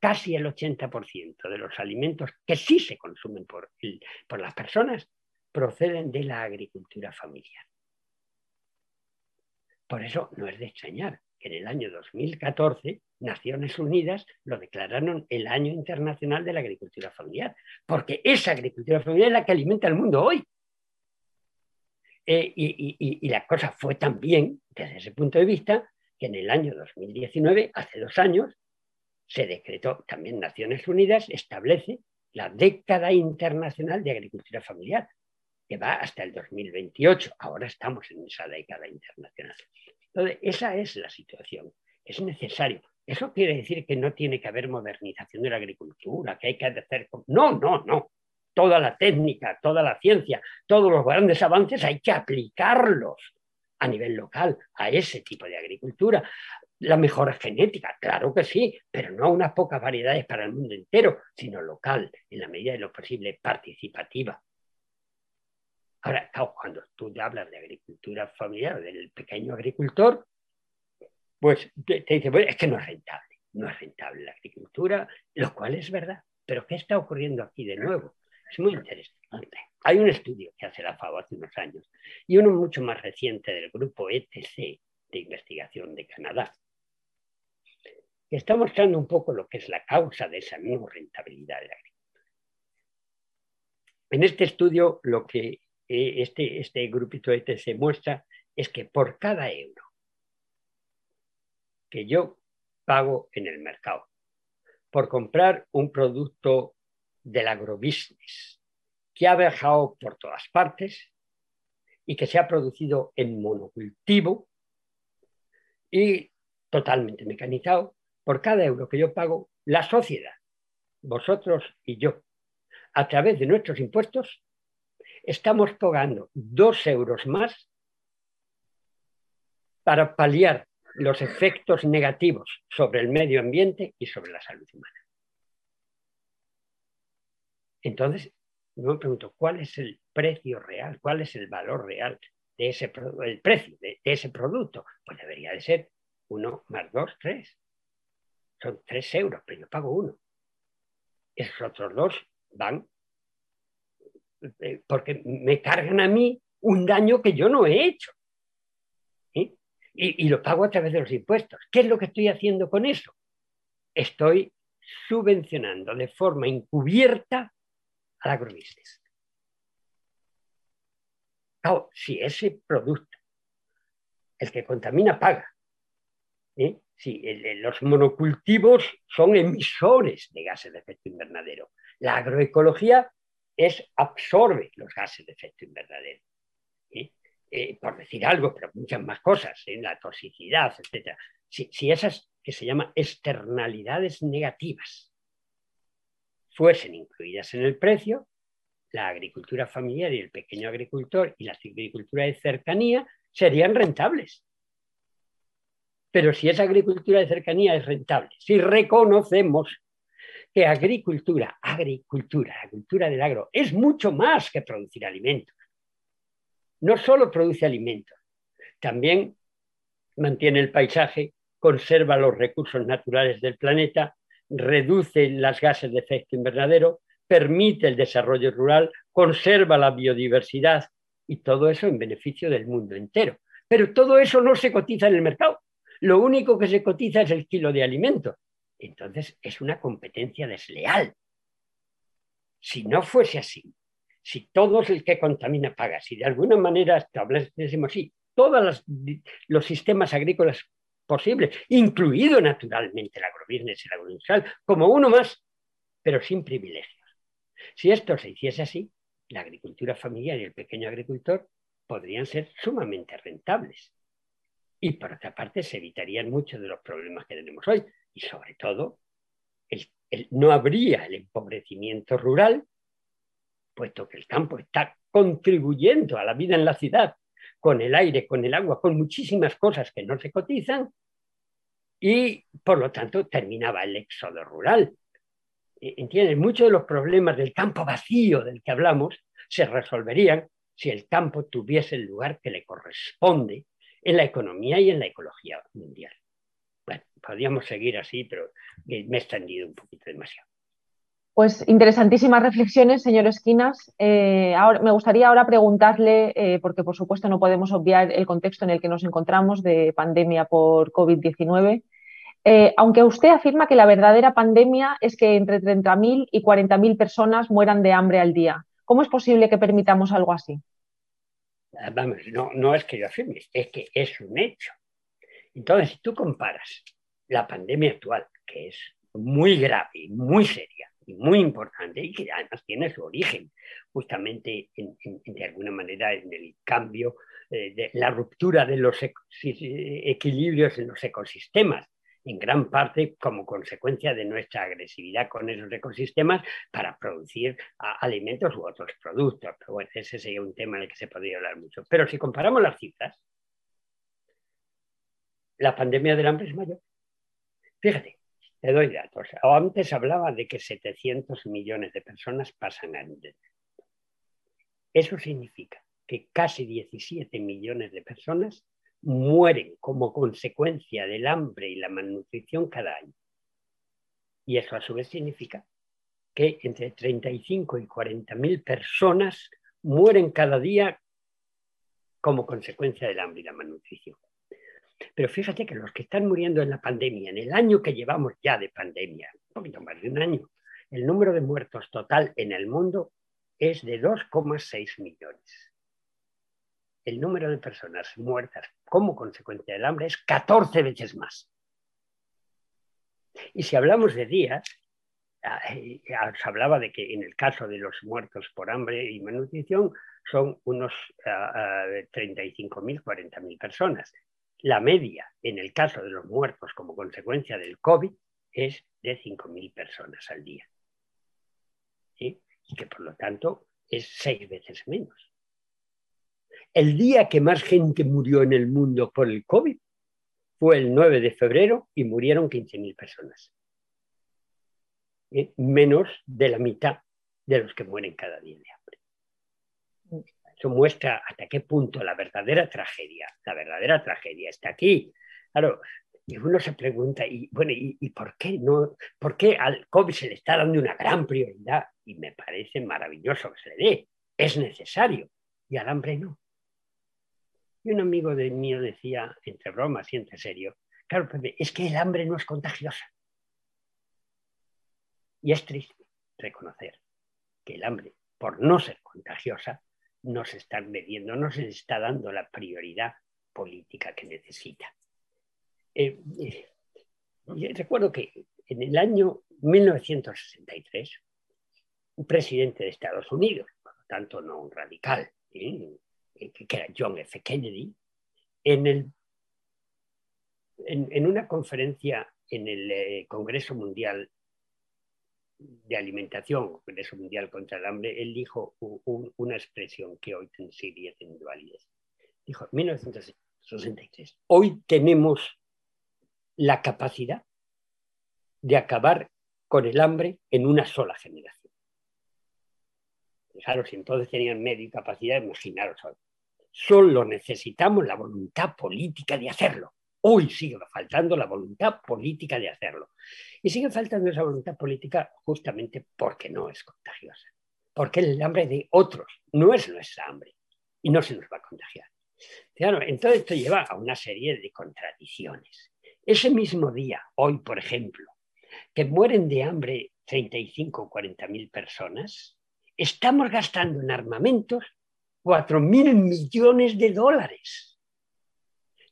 casi el 80% de los alimentos que sí se consumen por, las personas proceden de la agricultura familiar. Por eso no es de extrañar que en el año 2014 Naciones Unidas lo declararon el Año Internacional de la Agricultura Familiar, porque esa agricultura familiar es la que alimenta al mundo hoy. Eh, y, la cosa fue también, desde ese punto de vista, que en el año 2019, hace dos años, se decretó también Naciones Unidas, establece la década internacional de agricultura familiar, que va hasta el 2028. Ahora estamos en esa década internacional. Entonces, esa es la situación. Es necesario. Eso quiere decir que no tiene que haber modernización de la agricultura, que hay que hacer... No, no, no. Toda la técnica, toda la ciencia, todos los grandes avances hay que aplicarlos a nivel local a ese tipo de agricultura. La mejora genética, claro que sí, pero no unas pocas variedades para el mundo entero, sino local, en la medida de lo posible participativa. Ahora, cuando tú hablas de agricultura familiar, del pequeño agricultor, pues te, dice, es que no es rentable, no es rentable la agricultura, lo cual es verdad. Pero ¿qué está ocurriendo aquí de nuevo? Es muy interesante. Hay un estudio que hace la FAO hace unos años y uno mucho más reciente del grupo ETC de investigación de Canadá, está mostrando un poco lo que es la causa de esa no rentabilidad de la agricultura. En este estudio lo que este, este grupito este se muestra es que por cada euro que yo pago en el mercado por comprar un producto del agrobusiness que ha viajado por todas partes y que se ha producido en monocultivo y totalmente mecanizado, por cada euro que yo pago, la sociedad, vosotros y yo, a través de nuestros impuestos, estamos pagando dos euros más para paliar los efectos negativos sobre el medio ambiente y sobre la salud humana. Entonces, yo me pregunto, ¿cuál es el precio real? ¿Cuál es el valor real de ese el precio de, ese producto? Pues debería de ser uno más dos, tres. Son tres euros, pero yo pago uno. Esos otros dos van eh, porque me cargan a mí un daño que yo no he hecho. Y, lo pago a través de los impuestos. ¿Qué es lo que estoy haciendo con eso? Estoy subvencionando de forma encubierta al agrobusiness. Claro, si ese producto, el que contamina, paga. Si los monocultivos son emisores de gases de efecto invernadero. La agroecología es absorbe los gases de efecto invernadero. Eh, por decir algo, pero muchas más cosas, en la toxicidad, etc. Si, si esas que se llaman externalidades negativas fuesen incluidas en el precio, la agricultura familiar y el pequeño agricultor y la agricultura de cercanía serían rentables. Pero si esa agricultura de cercanía es rentable, si reconocemos que agricultura, agricultura, la cultura del agro, es mucho más que producir alimentos. No solo produce alimentos, también mantiene el paisaje, conserva los recursos naturales del planeta, reduce las gases de efecto invernadero, permite el desarrollo rural, conserva la biodiversidad y todo eso en beneficio del mundo entero. Pero todo eso no se cotiza en el mercado. Lo único que se cotiza es el kilo de alimentos entonces es una competencia desleal. Si no fuese así, si todo el que contamina paga, si de alguna manera estableciésemos así todos los, sistemas agrícolas posibles, incluido naturalmente el agrobusiness y el agroindustrial, como uno más, pero sin privilegios. Si esto se hiciese así, la agricultura familiar y el pequeño agricultor podrían ser sumamente rentables. Y por otra parte, se evitarían muchos de los problemas que tenemos hoy y sobre todo no habría el empobrecimiento rural, puesto que el campo está contribuyendo a la vida en la ciudad con el aire, con el agua, con muchísimas cosas que no se cotizan, y por lo tanto terminaba el éxodo rural. E, ¿Entiendes? Muchos de los problemas del campo vacío del que hablamos se resolverían si el campo tuviese el lugar que le corresponde en la economía y en la ecología mundial. Bueno, podríamos seguir así, pero me he extendido un poquito demasiado. Pues interesantísimas reflexiones, señor Esquinas. Eh, ahora, me gustaría ahora preguntarle, eh, porque por supuesto no podemos obviar el contexto en el que nos encontramos de pandemia por COVID-19, eh, aunque usted afirma que la verdadera pandemia es que entre 30.000 y 40.000 personas mueran de hambre al día. ¿Cómo es posible que permitamos algo así? No, no es que yo afirme, es que es un hecho. Entonces, si tú comparas la pandemia actual, que es muy grave, muy seria y muy importante, y que además tiene su origen justamente de alguna manera en el cambio, eh, de la ruptura de los equilibrios en los ecosistemas, en gran parte como consecuencia de nuestra agresividad con esos ecosistemas para producir alimentos u otros productos. Pero bueno, ese sería un tema del que se podría hablar mucho. Pero si comparamos las cifras, la pandemia del hambre es mayor. Fíjate, te doy datos. Antes hablaba de que 700 millones de personas pasan hambre. Eso significa que casi 17 millones de personas mueren como consecuencia del hambre y la malnutrición cada año. Y eso a su vez significa que entre 35 y 40 mil personas mueren cada día como consecuencia del hambre y la malnutrición. Pero fíjate que los que están muriendo en la pandemia, en el año que llevamos ya de pandemia, un poquito más de un año, el número de muertos total en el mundo es de 2,6 millones el número de personas muertas como consecuencia del hambre es 14 veces más. Y si hablamos de días, ah, eh, se hablaba de que en el caso de los muertos por hambre y malnutrición son unos 35.000, ah, 40.000 ah, personas. La media en el caso de los muertos como consecuencia del COVID es de 5.000 personas al día. Y que por lo tanto es seis veces menos. El día que más gente murió en el mundo por el COVID fue el 9 de febrero y murieron 15.000 personas. ¿Eh? Menos de la mitad de los que mueren cada día de hambre. Eso muestra hasta qué punto la verdadera tragedia, la verdadera tragedia está aquí. Claro, y uno se pregunta, y bueno, ¿y, por qué no? ¿Por qué al COVID se le está dando una gran prioridad? Y me parece maravilloso que se le dé, es necesario, y al hambre no. Y un amigo de mío decía, entre bromas y entre serio, claro, es que el hambre no es contagiosa. Y es triste reconocer que el hambre, por no ser contagiosa, no se está mediendo, no se está dando la prioridad política que necesita. Eh, eh, recuerdo que en el año 1963, un presidente de Estados Unidos, por lo tanto no un radical, ¿eh? Que era John F. Kennedy, en, el, en, una conferencia en el eh, Congreso Mundial de Alimentación, Congreso Mundial contra el Hambre, él dijo una expresión que hoy sigue teniendo validez. Dijo, 1963, hoy tenemos la capacidad de acabar con el hambre en una sola generación. Claro, si entonces tenían medio capacidad, imaginaros hoy. Solo necesitamos la voluntad política de hacerlo. Hoy sigue faltando la voluntad política de hacerlo. Y sigue faltando esa voluntad política justamente porque no es contagiosa. Porque el hambre de otros no es nuestra hambre y no se nos va a contagiar. Claro, entonces esto lleva a una serie de contradicciones. Ese mismo día, hoy por ejemplo, que mueren de hambre 35 o 40 mil personas, estamos gastando en armamentos 4 mil millones de dólares,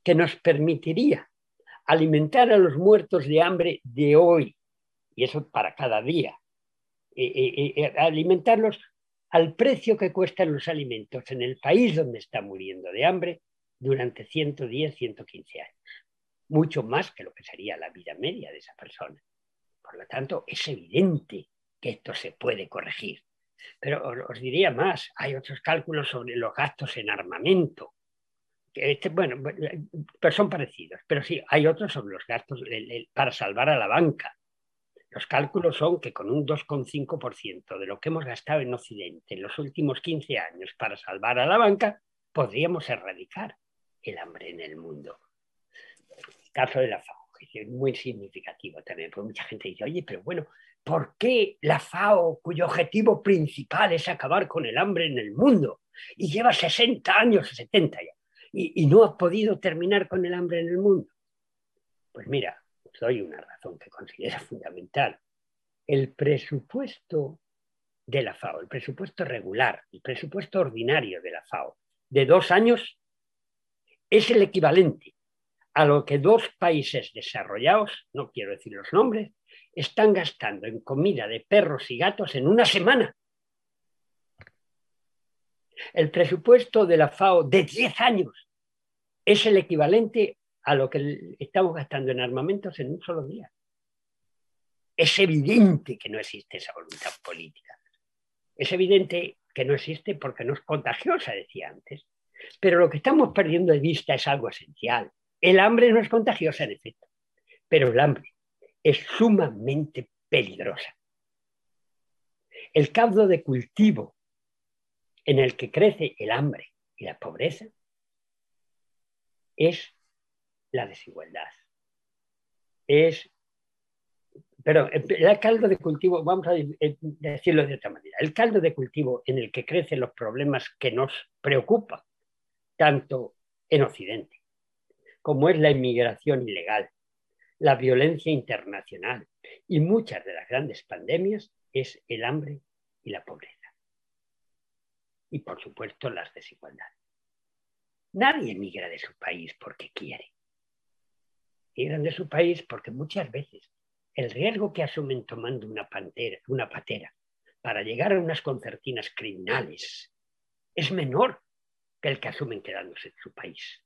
que nos permitiría alimentar a los muertos de hambre de hoy, y eso para cada día, eh, eh, eh, alimentarlos al precio que cuestan los alimentos en el país donde está muriendo de hambre durante 110, 115 años, mucho más que lo que sería la vida media de esa persona. Por lo tanto, es evidente que esto se puede corregir. Pero os diría más, hay otros cálculos sobre los gastos en armamento. Este, bueno, pero son parecidos, pero sí, hay otros sobre los gastos para salvar a la banca. Los cálculos son que con un 2,5% de lo que hemos gastado en Occidente en los últimos 15 años para salvar a la banca, podríamos erradicar el hambre en el mundo. El caso de la FAO, que es muy significativo también, porque mucha gente dice, oye, pero bueno, ¿por qué la FAO, cuyo objetivo principal es acabar con el hambre en el mundo, y lleva 60 años, 70 ya, y, y no ha podido terminar con el hambre en el mundo? Pues mira, os doy una razón que considero fundamental. El presupuesto de la FAO, el presupuesto regular, el presupuesto ordinario de la FAO, de dos años, es el equivalente a lo que dos países desarrollados, no quiero decir los nombres, están gastando en comida de perros y gatos en una semana. El presupuesto de la FAO de 10 años es el equivalente a lo que estamos gastando en armamentos en un solo día. Es evidente que no existe esa voluntad política. Es evidente que no existe porque no es contagiosa, decía antes. Pero lo que estamos perdiendo de vista es algo esencial. El hambre no es contagiosa, en efecto, pero el hambre es sumamente peligrosa. El caldo de cultivo en el que crece el hambre y la pobreza es la desigualdad. Es, pero el caldo de cultivo, vamos a eh, decirlo de otra manera, el caldo de cultivo en el que crecen los problemas que nos preocupan, tanto en Occidente, como es la inmigración ilegal, la violencia internacional y muchas de las grandes pandemias, es el hambre y la pobreza. Y por supuesto las desigualdades. Nadie emigra de su país porque quiere migran de su país porque muchas veces el riesgo que asumen tomando una, pantera, una patera para llegar a unas concertinas criminales es menor que el que asumen quedándose en su país.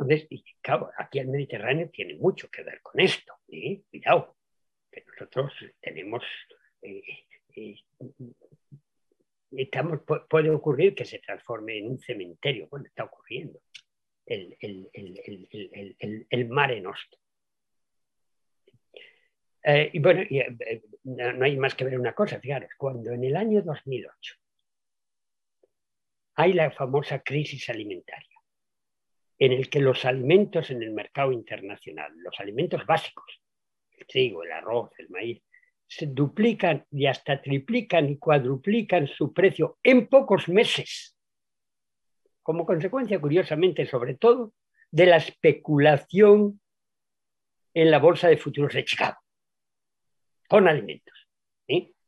Entonces, claro, aquí el Mediterráneo tiene mucho que ver con esto. Cuidado, que nosotros tenemos... Eh, eh, estamos, puede ocurrir que se transforme en un cementerio. Bueno, está ocurriendo el, el, el, nostro. Eh, y bueno, eh, no, hay más que ver una cosa, fijaros, cuando en el año 2008 hay la famosa crisis alimentaria, en el que los alimentos en el mercado internacional, los alimentos básicos, el trigo, el arroz, el maíz, se duplican y hasta triplican y cuadruplican su precio en pocos meses como consecuencia, curiosamente, sobre todo, de la especulación en la bolsa de futuros de Chicago con alimentos.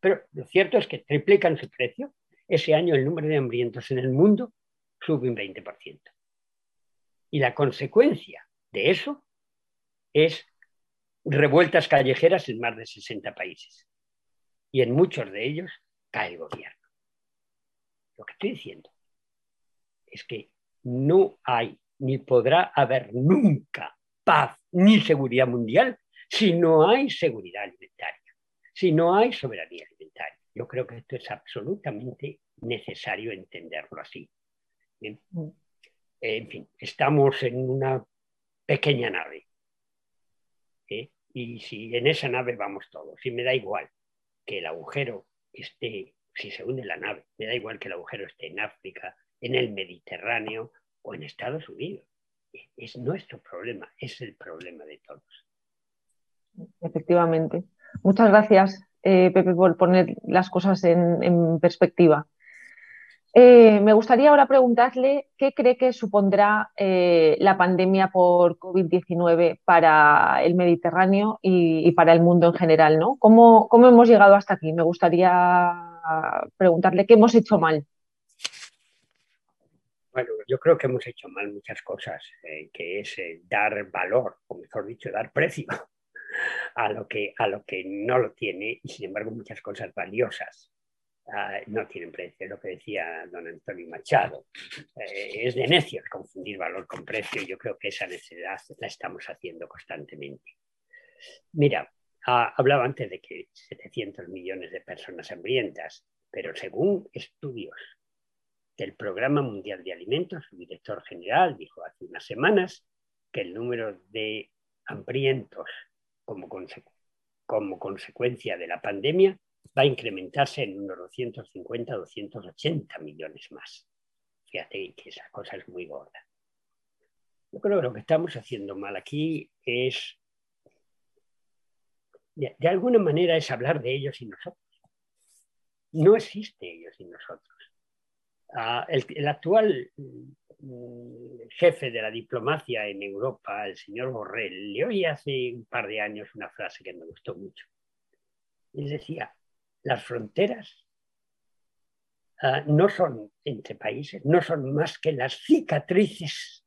Pero lo cierto es que triplican su precio. Ese año el número de hambrientos en el mundo sube un 20%. Y la consecuencia de eso es revueltas callejeras en más de 60 países. Y en muchos de ellos cae el gobierno. Lo que estoy diciendo es que no hay ni podrá haber nunca paz ni seguridad mundial si no hay seguridad alimentaria, si no hay soberanía alimentaria. Yo creo que esto es absolutamente necesario entenderlo así. En fin, estamos en una pequeña nave. ¿eh? Y si en esa nave vamos todos, y me da igual que el agujero esté, si se hunde la nave, me da igual que el agujero esté en África, en el Mediterráneo o en Estados Unidos. Es nuestro problema, es el problema de todos. Efectivamente. Muchas gracias, eh, Pepe, por poner las cosas en, perspectiva. Eh, me gustaría ahora preguntarle qué cree que supondrá eh, la pandemia por COVID-19 para el Mediterráneo y, para el mundo en general, ¿no? ¿Cómo, ¿Cómo hemos llegado hasta aquí? Me gustaría preguntarle qué hemos hecho mal bueno, yo creo que hemos hecho mal muchas cosas, eh, que es dar valor, o mejor dicho, dar precio [laughs] a lo, que, a lo que no lo tiene y sin embargo muchas cosas valiosas ah, no tienen precio. Lo que decía don Antonio Machado, eh, es de necios confundir valor con precio y yo creo que esa necesidad la estamos haciendo constantemente. Mira, hablaba antes de que 700 millones de personas hambrientas, pero según estudios del Programa Mundial de Alimentos, su director general, dijo hace unas semanas que el número de hambrientos como consecuencia de la pandemia va a incrementarse en unos 250, 280 millones más. Fíjate que esa cosa es muy gorda. Yo creo que lo que estamos haciendo mal aquí es, de, alguna manera, es hablar de ellos y nosotros. No existe ellos y nosotros. Ah, el, actual mm, jefe de la diplomacia en Europa, el señor Borrell, le oí hace un par de años una frase que me gustó mucho. Él decía, las fronteras ah, no son entre países, no son más que las cicatrices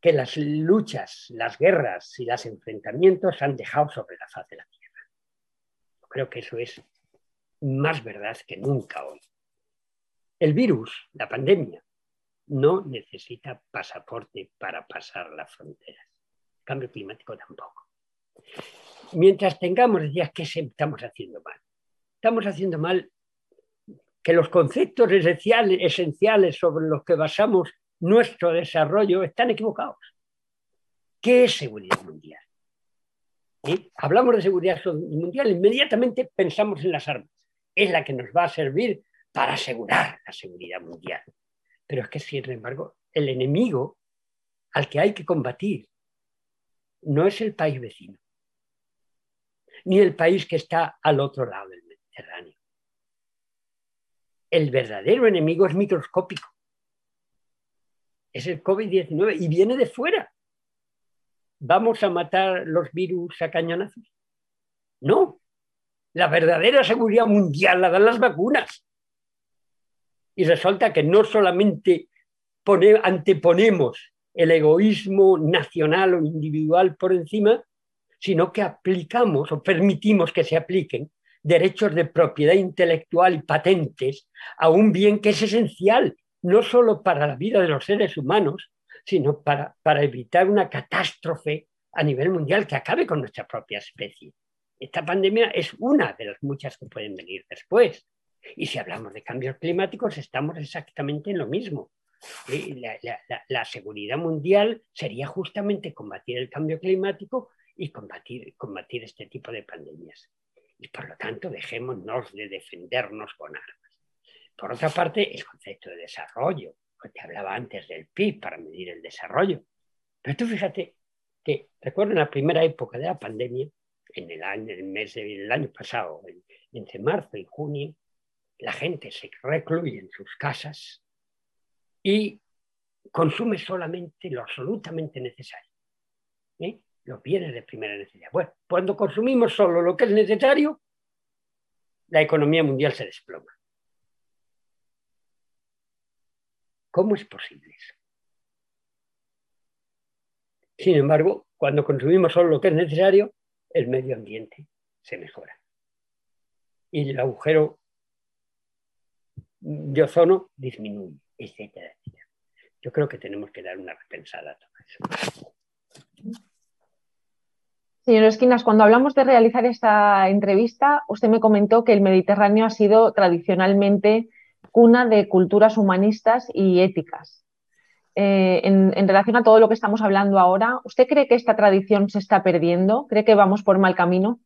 que las luchas, las guerras y los enfrentamientos han dejado sobre la faz de la Tierra. Creo que eso es más verdad que nunca hoy. El virus, la pandemia, no necesita pasaporte para pasar las fronteras. El cambio climático tampoco. Mientras tengamos, decías, ¿qué estamos haciendo mal? Estamos haciendo mal que los conceptos esenciales, esenciales sobre los que basamos nuestro desarrollo están equivocados. ¿Qué es seguridad mundial? Hablamos de seguridad mundial, inmediatamente pensamos en las armas. Es la que nos va a servir para asegurar la seguridad mundial. Pero es que, sin embargo, el enemigo al que hay que combatir no es el país vecino, ni el país que está al otro lado del Mediterráneo. El verdadero enemigo es microscópico es el COVID-19 y viene de fuera. ¿Vamos a matar los virus a cañonazos? No. La verdadera seguridad mundial la dan las vacunas. Y resulta que no solamente anteponemos el egoísmo nacional o individual por encima, sino que aplicamos o permitimos que se apliquen derechos de propiedad intelectual y patentes a un bien que es esencial no solo para la vida de los seres humanos, sino para, para evitar una catástrofe a nivel mundial que acabe con nuestra propia especie. Esta pandemia es una de las muchas que pueden venir después. Y si hablamos de cambios climáticos, estamos exactamente en lo mismo. La, la, seguridad mundial sería justamente combatir el cambio climático y combatir, combatir este tipo de pandemias. Y por lo tanto, dejémonos de defendernos con armas. Por otra parte, el concepto de desarrollo, te hablaba antes del PIB para medir el desarrollo. Pero tú fíjate que, recuerdo en la primera época de la pandemia, en el, año, el mes del año pasado, entre marzo y junio, la gente se recluye en sus casas y consume solamente lo absolutamente necesario. ¿eh? Los bienes de primera necesidad. Bueno, cuando consumimos solo lo que es necesario, la economía mundial se desploma. ¿Cómo es posible eso? Sin embargo, cuando consumimos solo lo que es necesario, el medio ambiente se mejora. Y el agujero de ozono disminuye, etcétera, Yo creo que tenemos que dar una repensada a todo eso. Señor Esquinas, cuando hablamos de realizar esta entrevista, usted me comentó que el Mediterráneo ha sido tradicionalmente cuna de culturas humanistas y éticas. Eh, en, relación a todo lo que estamos hablando ahora, ¿usted cree que esta tradición se está perdiendo? ¿Cree que vamos por mal camino?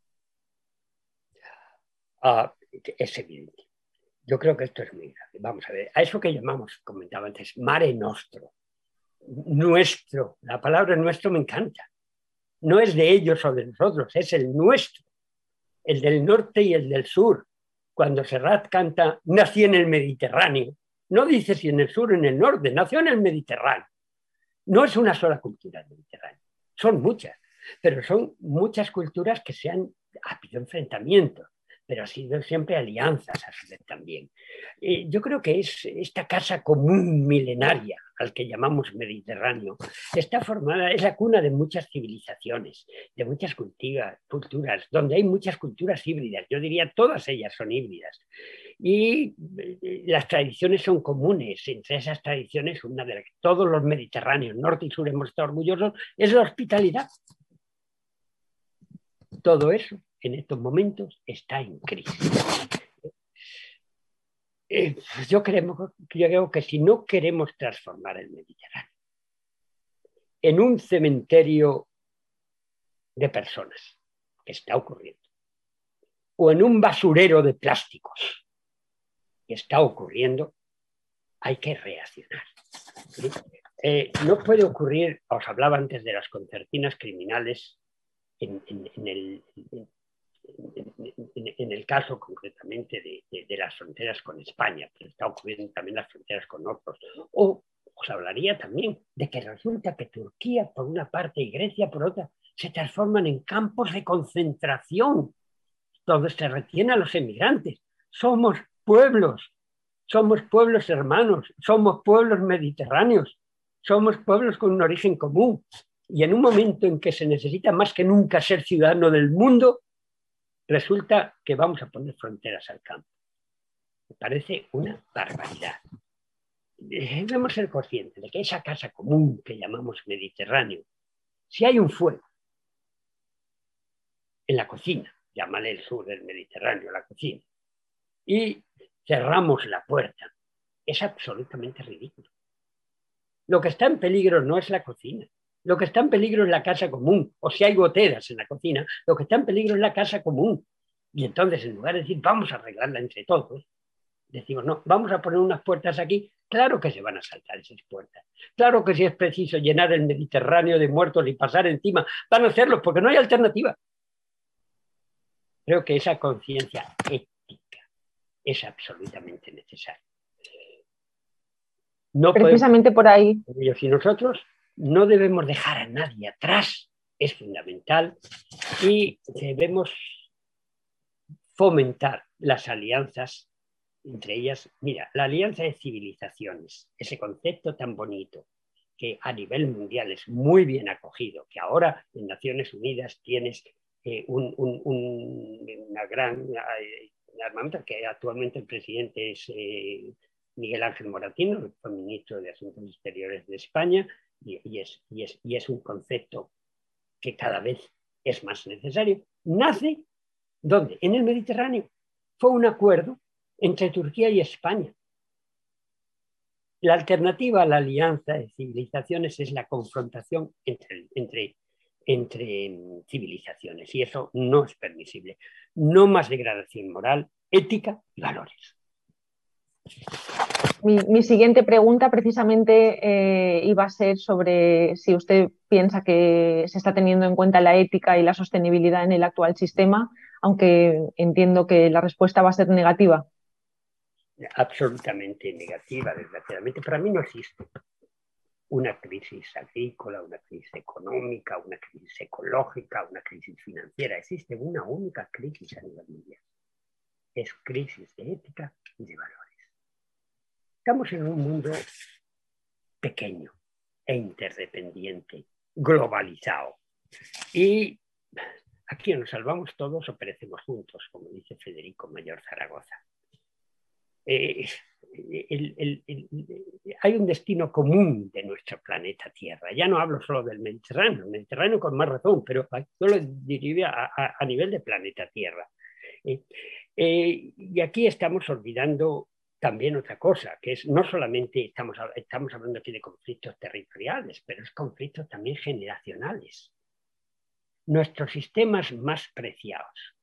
Ah, es evidente. Yo creo que esto es muy grave. Vamos a ver, a eso que llamamos, comentaba antes, mare nostro. Nuestro. La palabra nuestro me encanta. No es de ellos o de nosotros, es el nuestro. El del norte y el del sur cuando Serrat canta Nací en el Mediterráneo, no dice si en el sur o en el norte, nació en el Mediterráneo. No es una sola cultura del Mediterráneo, son muchas, pero son muchas culturas que se han habido enfrentamientos pero ha sido siempre alianzas a su vez también. Eh, yo creo que es esta casa común milenaria al que llamamos Mediterráneo, está formada, es la cuna de muchas civilizaciones, de muchas culturas, donde hay muchas culturas híbridas, yo diría todas ellas son híbridas. Y eh, las tradiciones son comunes, entre esas tradiciones, una de las que todos los mediterráneos, norte y sur, hemos estado orgullosos, es la hospitalidad. Todo eso en estos momentos está en crisis. eh, yo, creo que si no queremos transformar el Mediterráneo en un cementerio de personas, que está ocurriendo, o en un basurero de plásticos, que está ocurriendo, hay que reaccionar. Eh, no puede ocurrir, os hablaba antes de las concertinas criminales en, el, el caso concretamente de, las fronteras con España, pero está ocurriendo también las fronteras con otros. O os hablaría también de que resulta que Turquía por una parte y Grecia por otra se transforman en campos de concentración donde se retienen a los emigrantes. Somos pueblos, somos pueblos hermanos, somos pueblos mediterráneos, somos pueblos con un origen común. Y en un momento en que se necesita más que nunca ser ciudadano del mundo, resulta que vamos a poner fronteras al campo. Me parece una barbaridad. Debemos ser conscientes de que esa casa común que llamamos Mediterráneo, si hay un fuego en la cocina, llámale el sur del Mediterráneo, la cocina, y cerramos la puerta, es absolutamente ridículo. Lo que está en peligro no es la cocina, lo que está en peligro es la casa común, o si hay goteras en la cocina, lo que está en peligro es la casa común. Y entonces, en lugar de decir, vamos a arreglarla entre todos, decimos, no, vamos a poner unas puertas aquí. Claro que se van a saltar esas puertas. Claro que si es preciso llenar el Mediterráneo de muertos y pasar encima, van a hacerlo porque no hay alternativa. Creo que esa conciencia ética es absolutamente necesaria. No Precisamente por ahí. Y nosotros no debemos dejar a nadie atrás, es fundamental, y debemos fomentar las alianzas entre ellas. Mira, la alianza de civilizaciones, ese concepto tan bonito que a nivel mundial es muy bien acogido, que ahora en Naciones Unidas tienes eh, un, una gran eh, armamento, que actualmente el presidente es eh, Miguel Ángel Moratino, el ministro de Asuntos Exteriores de España, y, es, un concepto que cada vez es más necesario, nace ¿dónde? En el Mediterráneo. Fue un acuerdo entre Turquía y España. La alternativa a la alianza de civilizaciones es la confrontación entre, entre, entre civilizaciones y eso no es permisible. No más degradación moral, ética y valores. Mi, siguiente pregunta precisamente eh, iba a ser sobre si usted piensa que se está teniendo en cuenta la ética y la sostenibilidad en el actual sistema, aunque entiendo que la respuesta va a ser negativa. Absolutamente negativa, desgraciadamente. Para mí no existe una crisis agrícola, una crisis económica, una crisis ecológica, una crisis financiera. Existe una única crisis a nivel mundial. Es crisis de ética y de valores. Estamos en un mundo pequeño e interdependiente, globalizado. Y aquí nos salvamos todos o perecemos juntos, como dice Federico Mayor Zaragoza. Eh, hay un destino común de nuestro planeta Tierra. Ya no hablo solo del Mediterráneo, el Mediterráneo con más razón, pero yo lo diría a, nivel de planeta Tierra. Eh, eh, y aquí estamos olvidando también otra cosa, que es no solamente estamos, estamos hablando aquí de conflictos territoriales, pero es conflictos también generacionales. Nuestros sistemas más preciados,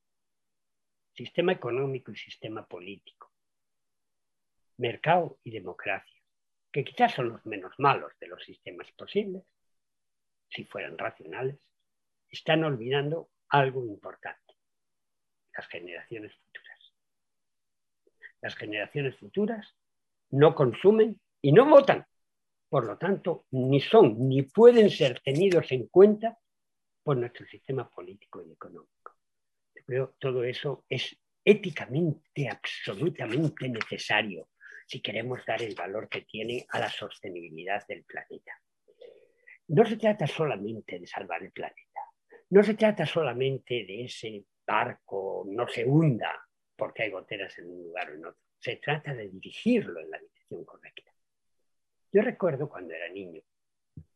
sistema económico y sistema político, mercado y democracia, que quizás son los menos malos de los sistemas posibles, si fueran racionales, están olvidando algo importante, las generaciones futuras las generaciones futuras no consumen y no votan. Por lo tanto, ni son ni pueden ser tenidos en cuenta por nuestro sistema político y económico. Creo todo eso es éticamente absolutamente necesario si queremos dar el valor que tiene a la sostenibilidad del planeta. No se trata solamente de salvar el planeta, no se trata solamente de ese barco no se hunda porque hay goteras en un lugar o en otro. Se trata de dirigirlo en la dirección correcta. Yo recuerdo cuando era niño,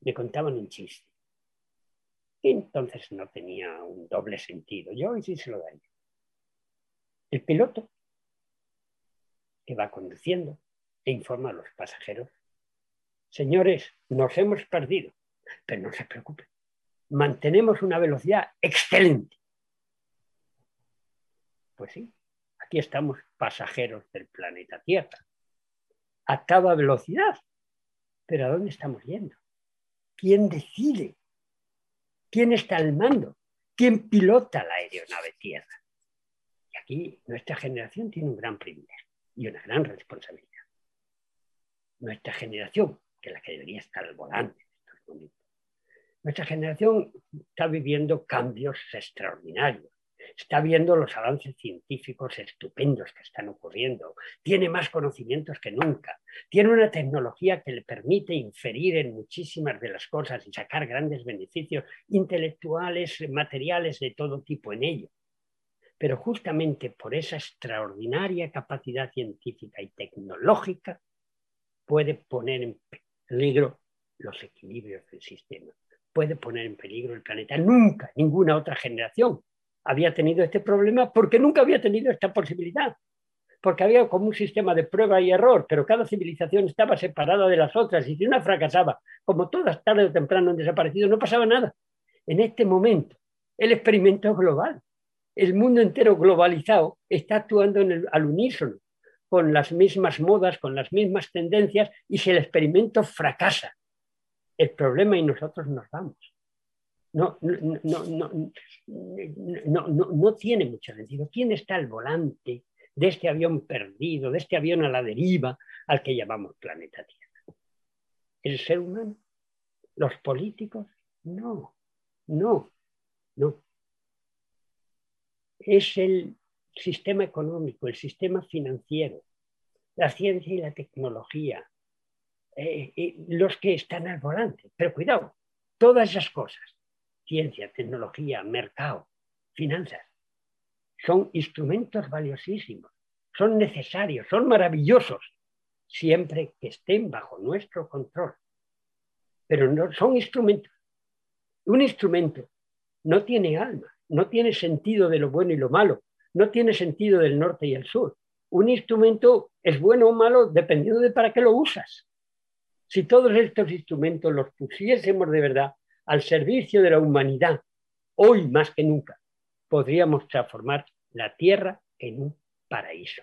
me contaban un chiste. Y entonces no tenía un doble sentido. Yo hoy sí se lo daría. El piloto que va conduciendo e informa a los pasajeros. Señores, nos hemos perdido, pero no se preocupen. Mantenemos una velocidad excelente. Pues sí, aquí estamos pasajeros del planeta Tierra. A toda velocidad. Pero ¿a dónde estamos yendo? ¿Quién decide? ¿Quién está al mando? ¿Quién pilota la aeronave Tierra? Y aquí nuestra generación tiene un gran privilegio y una gran responsabilidad. Nuestra generación, que es la que debería estar al volante en estos momentos, nuestra generación está viviendo cambios extraordinarios está viendo los avances científicos estupendos que están ocurriendo, tiene más conocimientos que nunca, tiene una tecnología que le permite inferir en muchísimas de las cosas y sacar grandes beneficios intelectuales, materiales de todo tipo en ello. Pero justamente por esa extraordinaria capacidad científica y tecnológica puede poner en peligro los equilibrios del sistema, puede poner en peligro el planeta. Nunca, ninguna otra generación había tenido este problema porque nunca había tenido esta posibilidad, porque había como un sistema de prueba y error, pero cada civilización estaba separada de las otras y si una fracasaba, como todas tarde o temprano han desaparecido, no pasaba nada. En este momento, el experimento global. El mundo entero globalizado está actuando al unísono, con las mismas modas, con las mismas tendencias, y si el experimento fracasa, el problema y nosotros nos vamos no, no, no, tiene mucho sentido. ¿Quién está al volante de este avión perdido, de este avión a la deriva al que llamamos planeta Tierra? ¿El ser humano? ¿Los políticos? No, no, no. Es el sistema económico, el sistema financiero, la ciencia y la tecnología, eh, eh, los que están al volante. Pero cuidado, todas esas cosas ciencia, tecnología, mercado, finanzas. Son instrumentos valiosísimos, son necesarios, son maravillosos, siempre que estén bajo nuestro control. Pero no son instrumentos. Un instrumento no tiene alma, no tiene sentido de lo bueno y lo malo, no tiene sentido del norte y el sur. Un instrumento es bueno o malo dependiendo de para qué lo usas. Si todos estos instrumentos los pusiésemos de verdad al servicio de la humanidad, hoy más que nunca, podríamos transformar la tierra en un paraíso.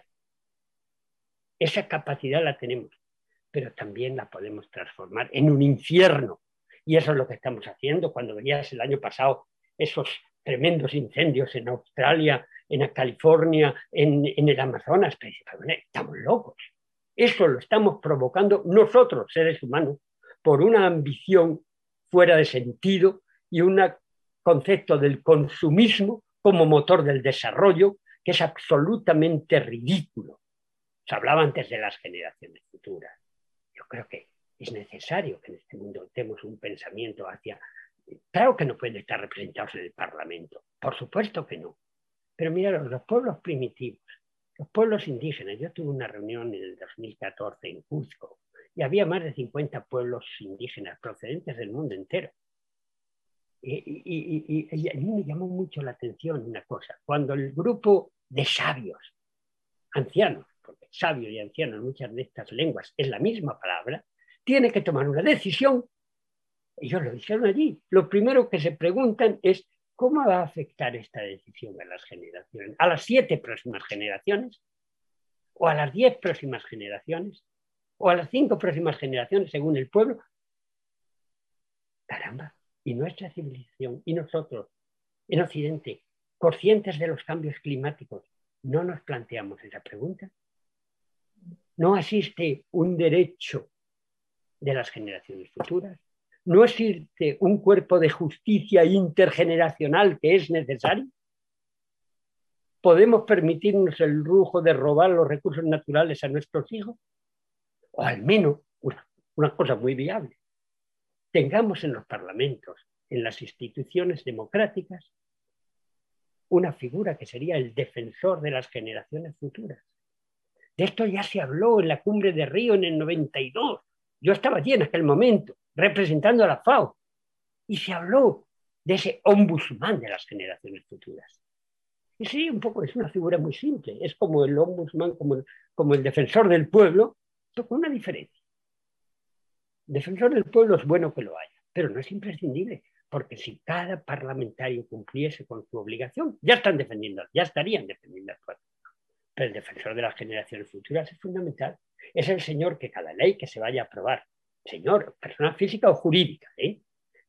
Esa capacidad la tenemos, pero también la podemos transformar en un infierno. Y eso es lo que estamos haciendo cuando veías el año pasado esos tremendos incendios en Australia, en California, en, el Amazonas. Estamos locos. Eso lo estamos provocando nosotros, seres humanos, por una ambición fuera de sentido y un concepto del consumismo como motor del desarrollo que es absolutamente ridículo. Se hablaba antes de las generaciones futuras. Yo creo que es necesario que en este mundo tengamos un pensamiento hacia... Claro que no pueden estar representados en el Parlamento, por supuesto que no. Pero mira, los pueblos primitivos, los pueblos indígenas, yo tuve una reunión en el 2014 en Cuzco y había más de 50 pueblos indígenas procedentes del mundo entero. Y, a mí me llamó mucho la atención una cosa, cuando el grupo de sabios, ancianos, porque sabio y anciano en muchas de estas lenguas es la misma palabra, tiene que tomar una decisión, ellos lo dijeron allí, lo primero que se preguntan es cómo va a afectar esta decisión a las generaciones, a las siete próximas generaciones o a las diez próximas generaciones o a las cinco próximas generaciones según el pueblo. Caramba, y nuestra civilización y nosotros en Occidente, conscientes de los cambios climáticos, no nos planteamos esa pregunta. No existe un derecho de las generaciones futuras. No existe un cuerpo de justicia intergeneracional que es necesario. ¿Podemos permitirnos el lujo de robar los recursos naturales a nuestros hijos? O al menos una, cosa muy viable, tengamos en los parlamentos, en las instituciones democráticas, una figura que sería el defensor de las generaciones futuras. De esto ya se habló en la cumbre de Río en el 92. Yo estaba allí en aquel momento, representando a la FAO, y se habló de ese ombudsman de las generaciones futuras. Y sí, un poco, es una figura muy simple. Es como el ombudsman, como como el defensor del pueblo, pero con una diferencia. defensor del pueblo es bueno que lo haya, pero no es imprescindible, porque si cada parlamentario cumpliese con su obligación, ya están defendiendo, ya estarían defendiendo al pueblo. Pero el defensor de las generaciones futuras es fundamental. Es el señor que cada ley que se vaya a aprobar, señor, persona física o jurídica, ¿eh?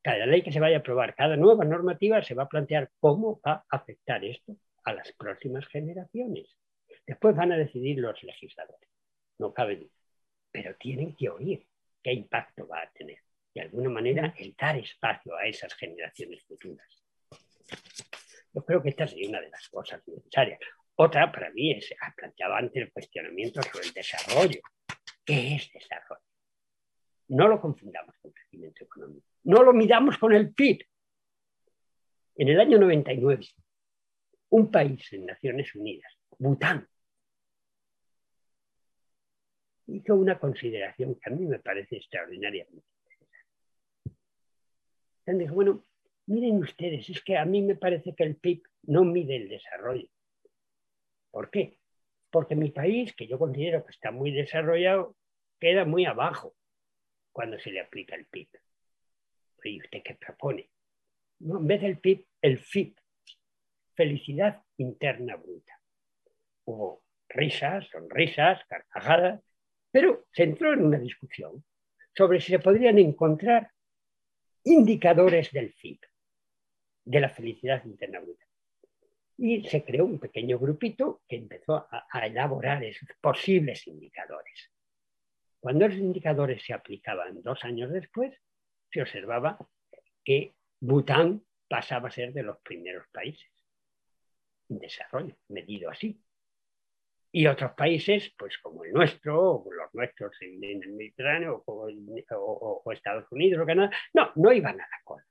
cada ley que se vaya a aprobar, cada nueva normativa se va a plantear cómo va a afectar esto a las próximas generaciones. Después van a decidir los legisladores, no cabe duda, pero tienen que oír qué impacto va a tener. De alguna manera, el dar espacio a esas generaciones futuras. Yo creo que esta sería una de las cosas necesarias. Otra para mí es, planteaba antes el cuestionamiento sobre el desarrollo. ¿Qué es desarrollo? No lo confundamos con crecimiento económico. No lo midamos con el PIB. En el año 99, un país en Naciones Unidas, Bután, hizo una consideración que a mí me parece extraordinariamente interesante. Dijo, bueno, miren ustedes, es que a mí me parece que el PIB no mide el desarrollo. ¿Por qué? Porque mi país, que yo considero que está muy desarrollado, queda muy abajo cuando se le aplica el PIB. ¿Y usted qué propone? en vez del PIB, el FIP, felicidad interna bruta. Hubo risas, sonrisas, carcajadas, pero se entró en una discusión sobre si se podrían encontrar indicadores del FIP, de la felicidad interna. Y se creó un pequeño grupito que empezó a, a elaborar esos posibles indicadores. Cuando esos indicadores se aplicaban dos años después, se observaba que Bután pasaba a ser de los primeros países en desarrollo, medido así. Y otros países, pues como el nuestro, o los nuestros en, el Mediterráneo, o, Estados Unidos o Canadá, no, no iban a la cola,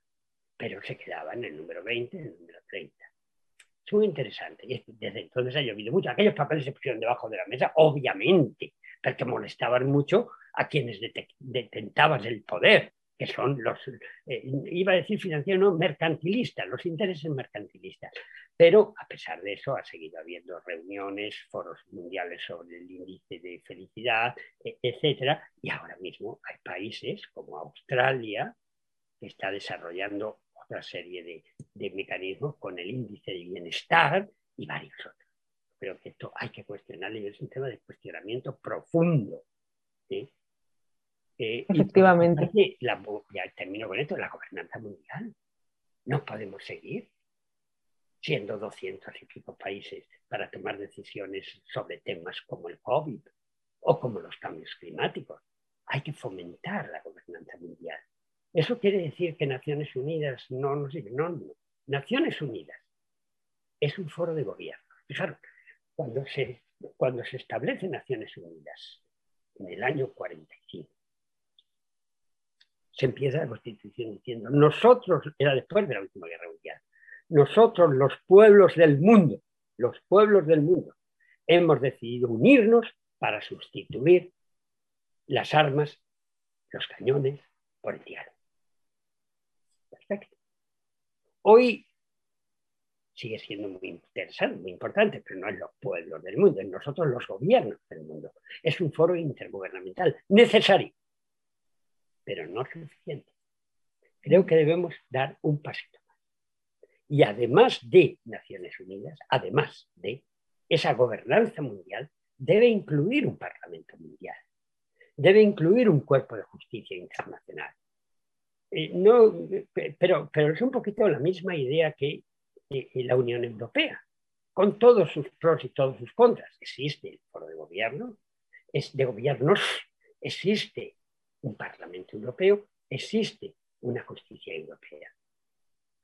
pero se quedaban en el número 20, en el número 30. Es muy interesante. Y desde entonces ha llovido mucho. Aquellos papeles se pusieron debajo de la mesa, obviamente, porque molestaban mucho a quienes detentaban el poder que son los, eh, iba a decir financieros, no, mercantilistas, los intereses mercantilistas. Pero a pesar de eso ha seguido habiendo reuniones, foros mundiales sobre el índice de felicidad, e, etcétera, y ahora mismo hay países como Australia que está desarrollando otra serie de, de mecanismos con el índice de bienestar y varios otros. Creo que esto hay que cuestionarlo y es un tema de cuestionamiento profundo. ¿sí? Efectivamente. la, ya termino con esto, la gobernanza mundial. No podemos seguir siendo 200 y pico países para tomar decisiones sobre temas como el COVID o como los cambios climáticos. Hay que fomentar la gobernanza mundial. Eso quiere decir que Naciones Unidas no nos no, no. Naciones Unidas es un foro de gobierno. Fijaros, cuando se, cuando se establece Naciones Unidas en el año 45, se empieza la Constitución diciendo, nosotros, era después de la última guerra mundial, nosotros los pueblos del mundo, los pueblos del mundo, hemos decidido unirnos para sustituir las armas, los cañones, por el diálogo. Perfecto. Hoy sigue siendo muy interesante, muy importante, pero no es los pueblos del mundo, es nosotros los gobiernos del mundo. Es un foro intergubernamental necesario pero no suficiente. Creo que debemos dar un pasito más. Y además de Naciones Unidas, además de esa gobernanza mundial, debe incluir un Parlamento mundial, debe incluir un cuerpo de justicia internacional. Eh, no, pero, pero es un poquito la misma idea que eh, la Unión Europea, con todos sus pros y todos sus contras. Existe el foro de gobierno, es de gobiernos, existe un Parlamento Europeo, existe una justicia europea.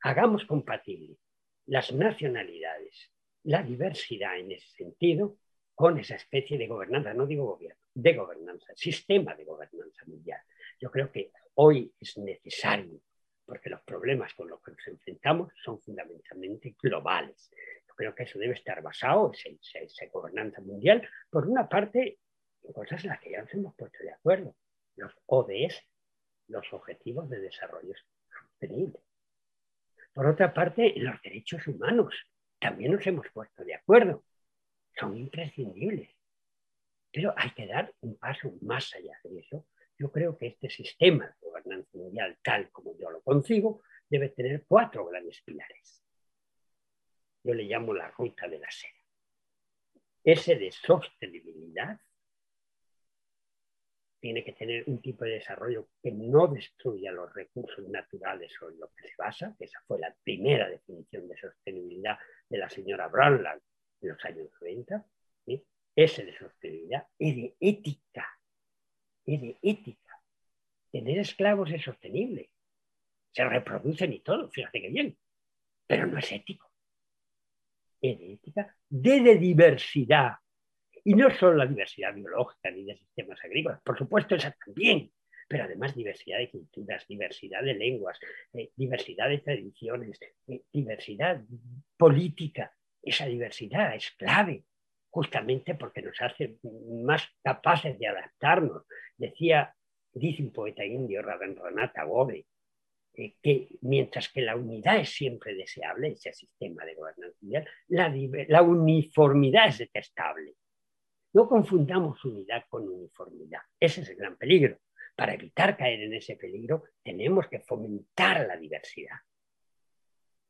Hagamos compatible las nacionalidades, la diversidad en ese sentido, con esa especie de gobernanza, no digo gobierno, de gobernanza, sistema de gobernanza mundial. Yo creo que hoy es necesario, porque los problemas con los que nos enfrentamos son fundamentalmente globales. Yo creo que eso debe estar basado, esa, esa gobernanza mundial, por una parte, en cosas en las que ya nos hemos puesto de acuerdo los ODS, los Objetivos de Desarrollo Sostenible. Por otra parte, los derechos humanos, también nos hemos puesto de acuerdo. Son imprescindibles. Pero hay que dar un paso más allá de eso. Yo creo que este sistema de gobernanza mundial, tal como yo lo concibo, debe tener cuatro grandes pilares. Yo le llamo la ruta de la seda. Ese de sostenibilidad tiene que tener un tipo de desarrollo que no destruya los recursos naturales sobre los que se basa, que esa fue la primera definición de sostenibilidad de la señora Brownland en los años 90. Ese de sostenibilidad y de ética. Y de ética. Tener esclavos es sostenible. Se reproducen y todo, fíjate que bien, pero no es ético. Es de ética, de, de diversidad, y no solo la diversidad biológica ni de sistemas agrícolas, por supuesto esa también, pero además diversidad de culturas, diversidad de lenguas, eh, diversidad de tradiciones, eh, diversidad política. Esa diversidad es clave, justamente porque nos hace más capaces de adaptarnos. Decía, dice un poeta indio, Rabindranath Tagore, eh, que mientras que la unidad es siempre deseable, ese sistema de gobernanza mundial, la uniformidad es detestable. No confundamos unidad con uniformidad. Ese es el gran peligro. Para evitar caer en ese peligro, tenemos que fomentar la diversidad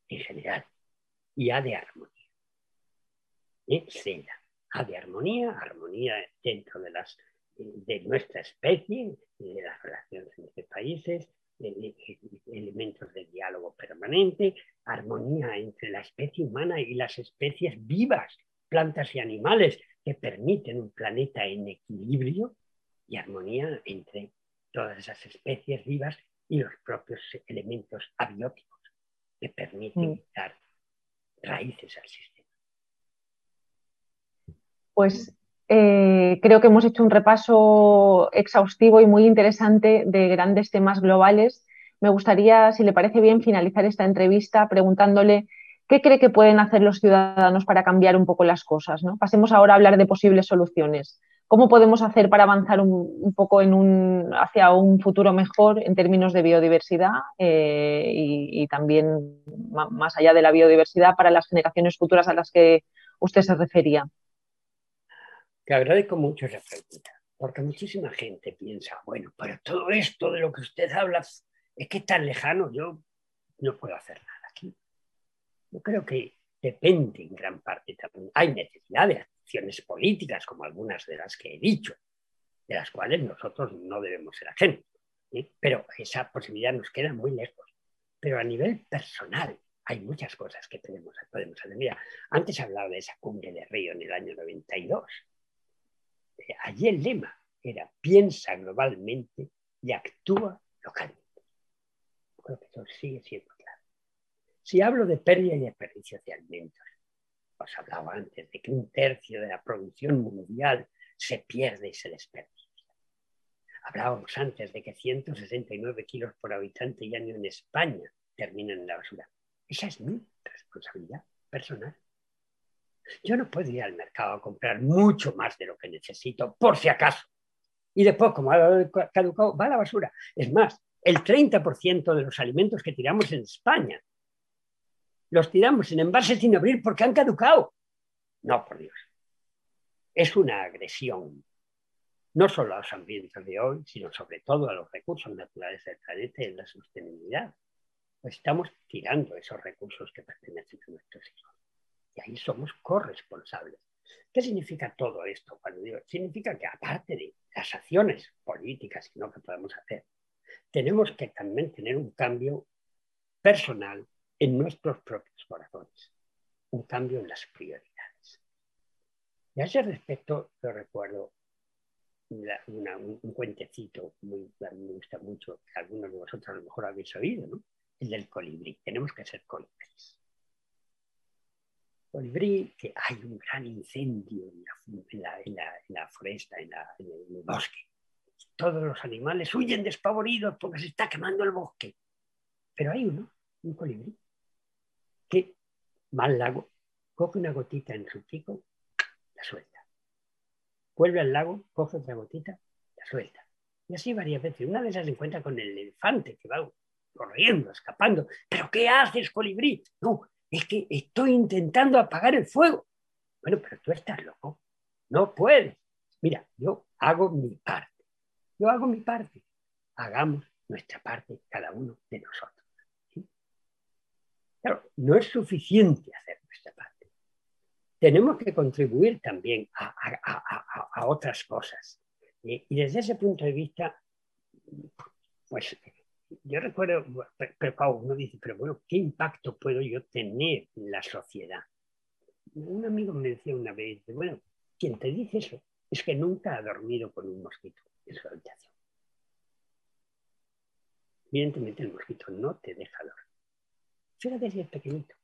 en general y A de armonía. ¿Eh? Seda. A de armonía, armonía dentro de, las, de nuestra especie, de las relaciones entre países, elementos de diálogo permanente, armonía entre la especie humana y las especies vivas, plantas y animales, que permiten un planeta en equilibrio y armonía entre todas esas especies vivas y los propios elementos abióticos que permiten mm. dar raíces al sistema. Pues eh, creo que hemos hecho un repaso exhaustivo y muy interesante de grandes temas globales. Me gustaría, si le parece bien, finalizar esta entrevista preguntándole ¿Qué cree que pueden hacer los ciudadanos para cambiar un poco las cosas? ¿no? Pasemos ahora a hablar de posibles soluciones. ¿Cómo podemos hacer para avanzar un, poco hacia un futuro mejor en términos de biodiversidad eh, y, también más allá de la biodiversidad para las generaciones futuras a las que usted se refería? Te agradezco mucho esa pregunta, porque muchísima gente piensa, bueno, pero todo esto de lo que usted habla es que tan lejano, yo no puedo hacer nada. Yo creo que depende en gran parte también. Hay necesidad de acciones políticas, como algunas de las que he dicho, de las cuales nosotros no debemos ser ajenos. Pero esa posibilidad nos queda muy lejos. Pero a nivel personal hay muchas cosas que tenemos, podemos hacer. Mira, antes hablaba de esa cumbre de Río en el año 92. Eh, allí el lema era piensa globalmente y actúa localmente. Creo que eso sigue siendo si hablo de pérdida y desperdicio de alimentos, os hablaba antes de que un tercio de la producción mundial se pierde y se desperdicia. Hablábamos antes de que 169 kilos por habitante y año en España terminan en la basura. Esa es mi responsabilidad personal. Yo no puedo ir al mercado a comprar mucho más de lo que necesito, por si acaso. Y después, como ha caducado, va a la basura. Es más, el 30% de los alimentos que tiramos en España los tiramos en envases sin abrir porque han caducado. No, por Dios. Es una agresión, no solo a los ambientes de hoy, sino sobre todo a los recursos naturales del planeta y a la sostenibilidad. Pues estamos tirando esos recursos que pertenecen a nuestros hijos. Y ahí somos corresponsables. ¿Qué significa todo esto? Cuando digo, significa que aparte de las acciones políticas y no que podemos hacer, tenemos que también tener un cambio personal en nuestros propios corazones, un cambio en las prioridades. Y a ese respecto, yo recuerdo un, cuentecito muy, me gusta mucho, que algunos de vosotros a lo mejor habéis oído, ¿no? el del colibrí. Tenemos que ser colibríes. Colibrí, que hay un gran incendio en la, foresta, en, el bosque. Todos los animales huyen despavoridos porque se está quemando el bosque. Pero hay uno, un colibrí, que mal lago, coge una gotita en su pico, la suelta. Vuelve al lago, coge otra gotita, la suelta. Y así varias veces. Una de esas se encuentra con el elefante que va corriendo, escapando. ¿Pero qué haces, colibrí? No, es que estoy intentando apagar el fuego. Bueno, pero tú estás loco. No puedes. Mira, yo hago mi parte. Yo hago mi parte. Hagamos nuestra parte cada uno de nosotros. Claro, no es suficiente hacer nuestra parte. Tenemos que contribuir también a, otras cosas. Y, desde ese punto de vista, pues yo recuerdo, pero uno dice, pero bueno, ¿qué impacto puedo yo tener en la sociedad? Un amigo me decía una vez, bueno, quien te dice eso es que nunca ha dormido con un mosquito en su habitación. Evidentemente el mosquito no te deja dormir. Fíjate si es pequeñito.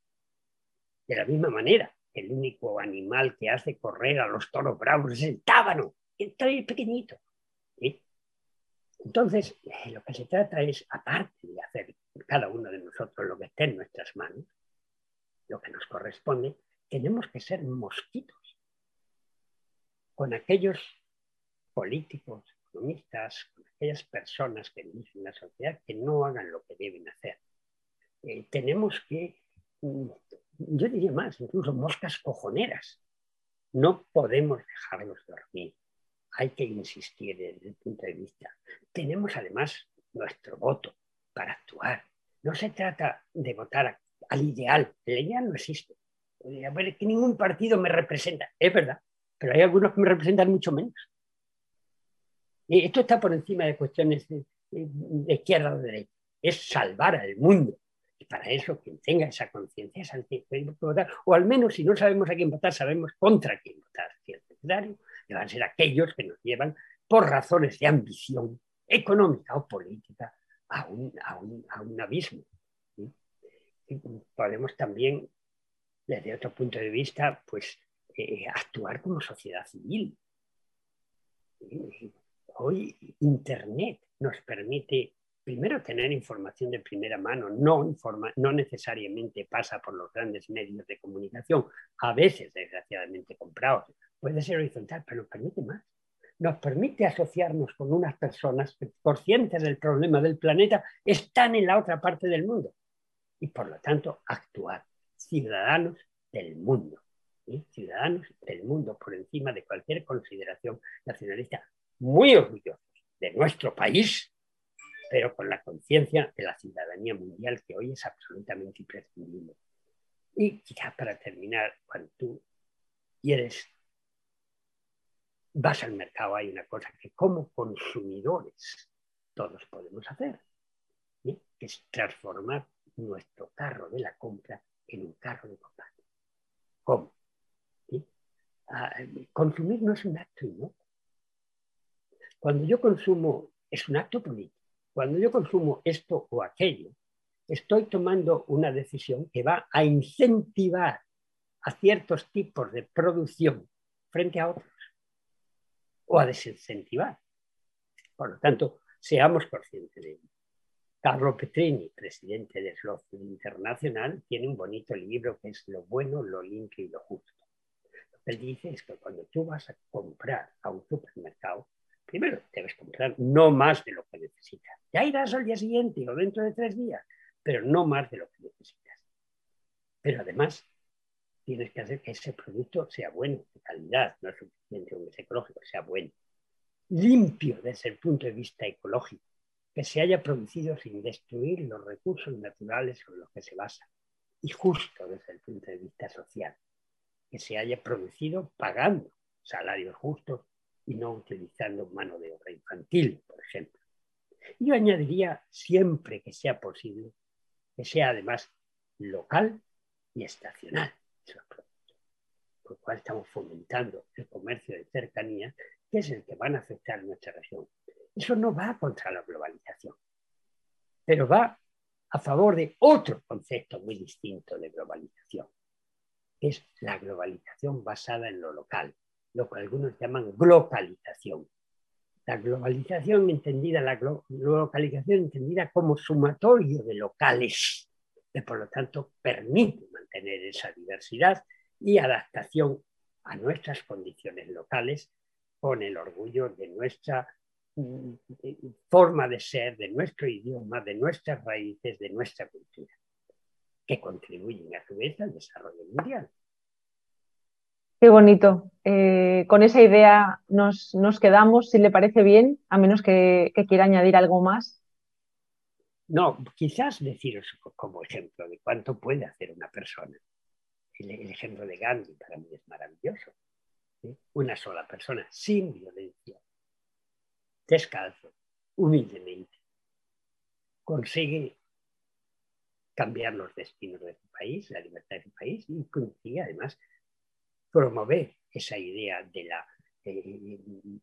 De la misma manera, el único animal que hace correr a los toros bravos es el tábano. Está pequeñito. Entonces, eh, lo que se trata es, aparte de hacer cada uno de nosotros lo que esté en nuestras manos, lo que nos corresponde, tenemos que ser mosquitos con aquellos políticos, economistas, con aquellas personas que dirigen la sociedad que no hagan lo que deben hacer. Eh, tenemos que, mm, yo diría más, incluso moscas cojoneras. No podemos dejarlos dormir. Hay que insistir desde el punto de vista. Tenemos además nuestro voto para actuar. No se trata de votar al ideal. El ideal no existe. que ningún partido me representa. Es verdad, pero hay algunos que me representan mucho menos. Esto está por encima de cuestiones de, izquierda o de derecha. Es salvar al mundo. Y para eso, quien tenga esa conciencia es al que votar. O al menos, si no sabemos a quién votar, sabemos contra quién votar. Si es necesario, van a ser aquellos que nos llevan por razones de ambición económica o política a un, abismo. podemos también, desde otro punto de vista, pues eh, actuar como sociedad civil. Hoy Internet nos permite primero tener información de primera mano, no, informa, no necesariamente pasa por los grandes medios de comunicación, a veces desgraciadamente comprados, puede ser horizontal, pero nos permite más. Nos permite asociarnos con unas personas que, conscientes del problema del planeta, están en la otra parte del mundo. Y por lo tanto actuar, ciudadanos del mundo ciudadanos del mundo por encima de cualquier consideración nacionalista, muy orgullosos de nuestro país, pero con la conciencia de la ciudadanía mundial que hoy es absolutamente imprescindible. Y quizás para terminar, cuando tú quieres, vas al mercado, hay una cosa que como consumidores todos podemos hacer, que es transformar nuestro carro de la compra en un carro de combate. ¿Cómo? consumir no es un acto inocuo. Cuando yo consumo, es un acto político. Cuando yo consumo esto o aquello, estoy tomando una decisión que va a incentivar a ciertos tipos de producción frente a otros o a desincentivar. Por lo tanto, seamos conscientes de ello. Carlo Petrini, presidente de Sloth Internacional, tiene un bonito libro que es Lo bueno, lo limpio y lo justo. Él dice es que cuando tú vas a comprar a un supermercado, primero debes comprar no más de lo que necesitas. Ya irás al día siguiente o dentro de tres días, pero no más de lo que necesitas. Pero además tienes que hacer que ese producto sea bueno, de calidad, no es suficiente un ecológico, sea bueno. Limpio desde el punto de vista ecológico, que se haya producido sin destruir los recursos naturales sobre los que se basa. Y justo desde el punto de vista social, que se haya producido pagando salarios justos y no utilizando mano de obra infantil, por ejemplo. Yo añadiría siempre que sea posible que sea además local y estacional por lo cual estamos fomentando el comercio de cercanía, que es el que van a afectar nuestra región. Eso no va contra la globalización, pero va a favor de otro concepto muy distinto de globalización, es la globalización basada en lo local, lo que algunos llaman globalización. La globalización entendida, la localización entendida como sumatorio de locales, que por lo tanto permite mantener esa diversidad y adaptación a nuestras condiciones locales con el orgullo de nuestra mm, forma de ser, de nuestro idioma, de nuestras raíces, de nuestra cultura que contribuyen a su vez al desarrollo mundial. Qué bonito. Eh, con esa idea nos, quedamos, si le parece bien, a menos que, quiera añadir algo más. No, quizás deciros como ejemplo de cuánto puede hacer una persona. El, ejemplo de Gandhi para mí es maravilloso. Una sola persona, sin violencia, descalzo, humildemente, consigue cambiar los destinos de su país, la libertad de su país, y consigue además promover esa idea de la, eh,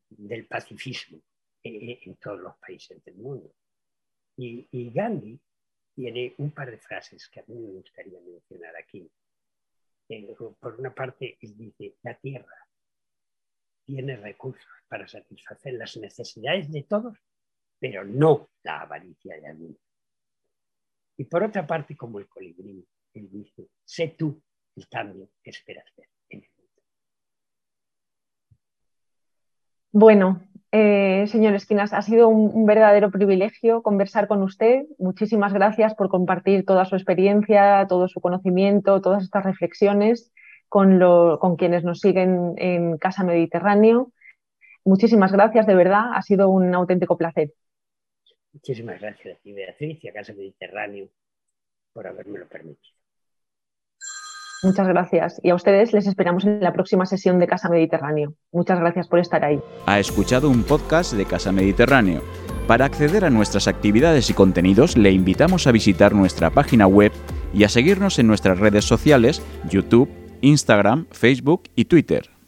del pacifismo eh, en todos los países del mundo. Y, Gandhi tiene un par de frases que a mí me gustaría mencionar aquí. Eh, por una parte, él dice, la tierra tiene recursos para satisfacer las necesidades de todos, pero no la avaricia de algunos. Y por otra parte, como el colibrí, él dice, sé tú el cambio que esperas ver en el mundo. Bueno, eh, señor Esquinas, ha sido un, verdadero privilegio conversar con usted. Muchísimas gracias por compartir toda su experiencia, todo su conocimiento, todas estas reflexiones con, con quienes nos siguen en Casa Mediterráneo. Muchísimas gracias, de verdad, ha sido un auténtico placer. Muchísimas gracias a Beatriz, y a Casa Mediterráneo por haberme lo permitido. Muchas gracias. Y a ustedes les esperamos en la próxima sesión de Casa Mediterráneo. Muchas gracias por estar ahí. Ha escuchado un podcast de Casa Mediterráneo. Para acceder a nuestras actividades y contenidos, le invitamos a visitar nuestra página web y a seguirnos en nuestras redes sociales, YouTube, Instagram, Facebook y Twitter.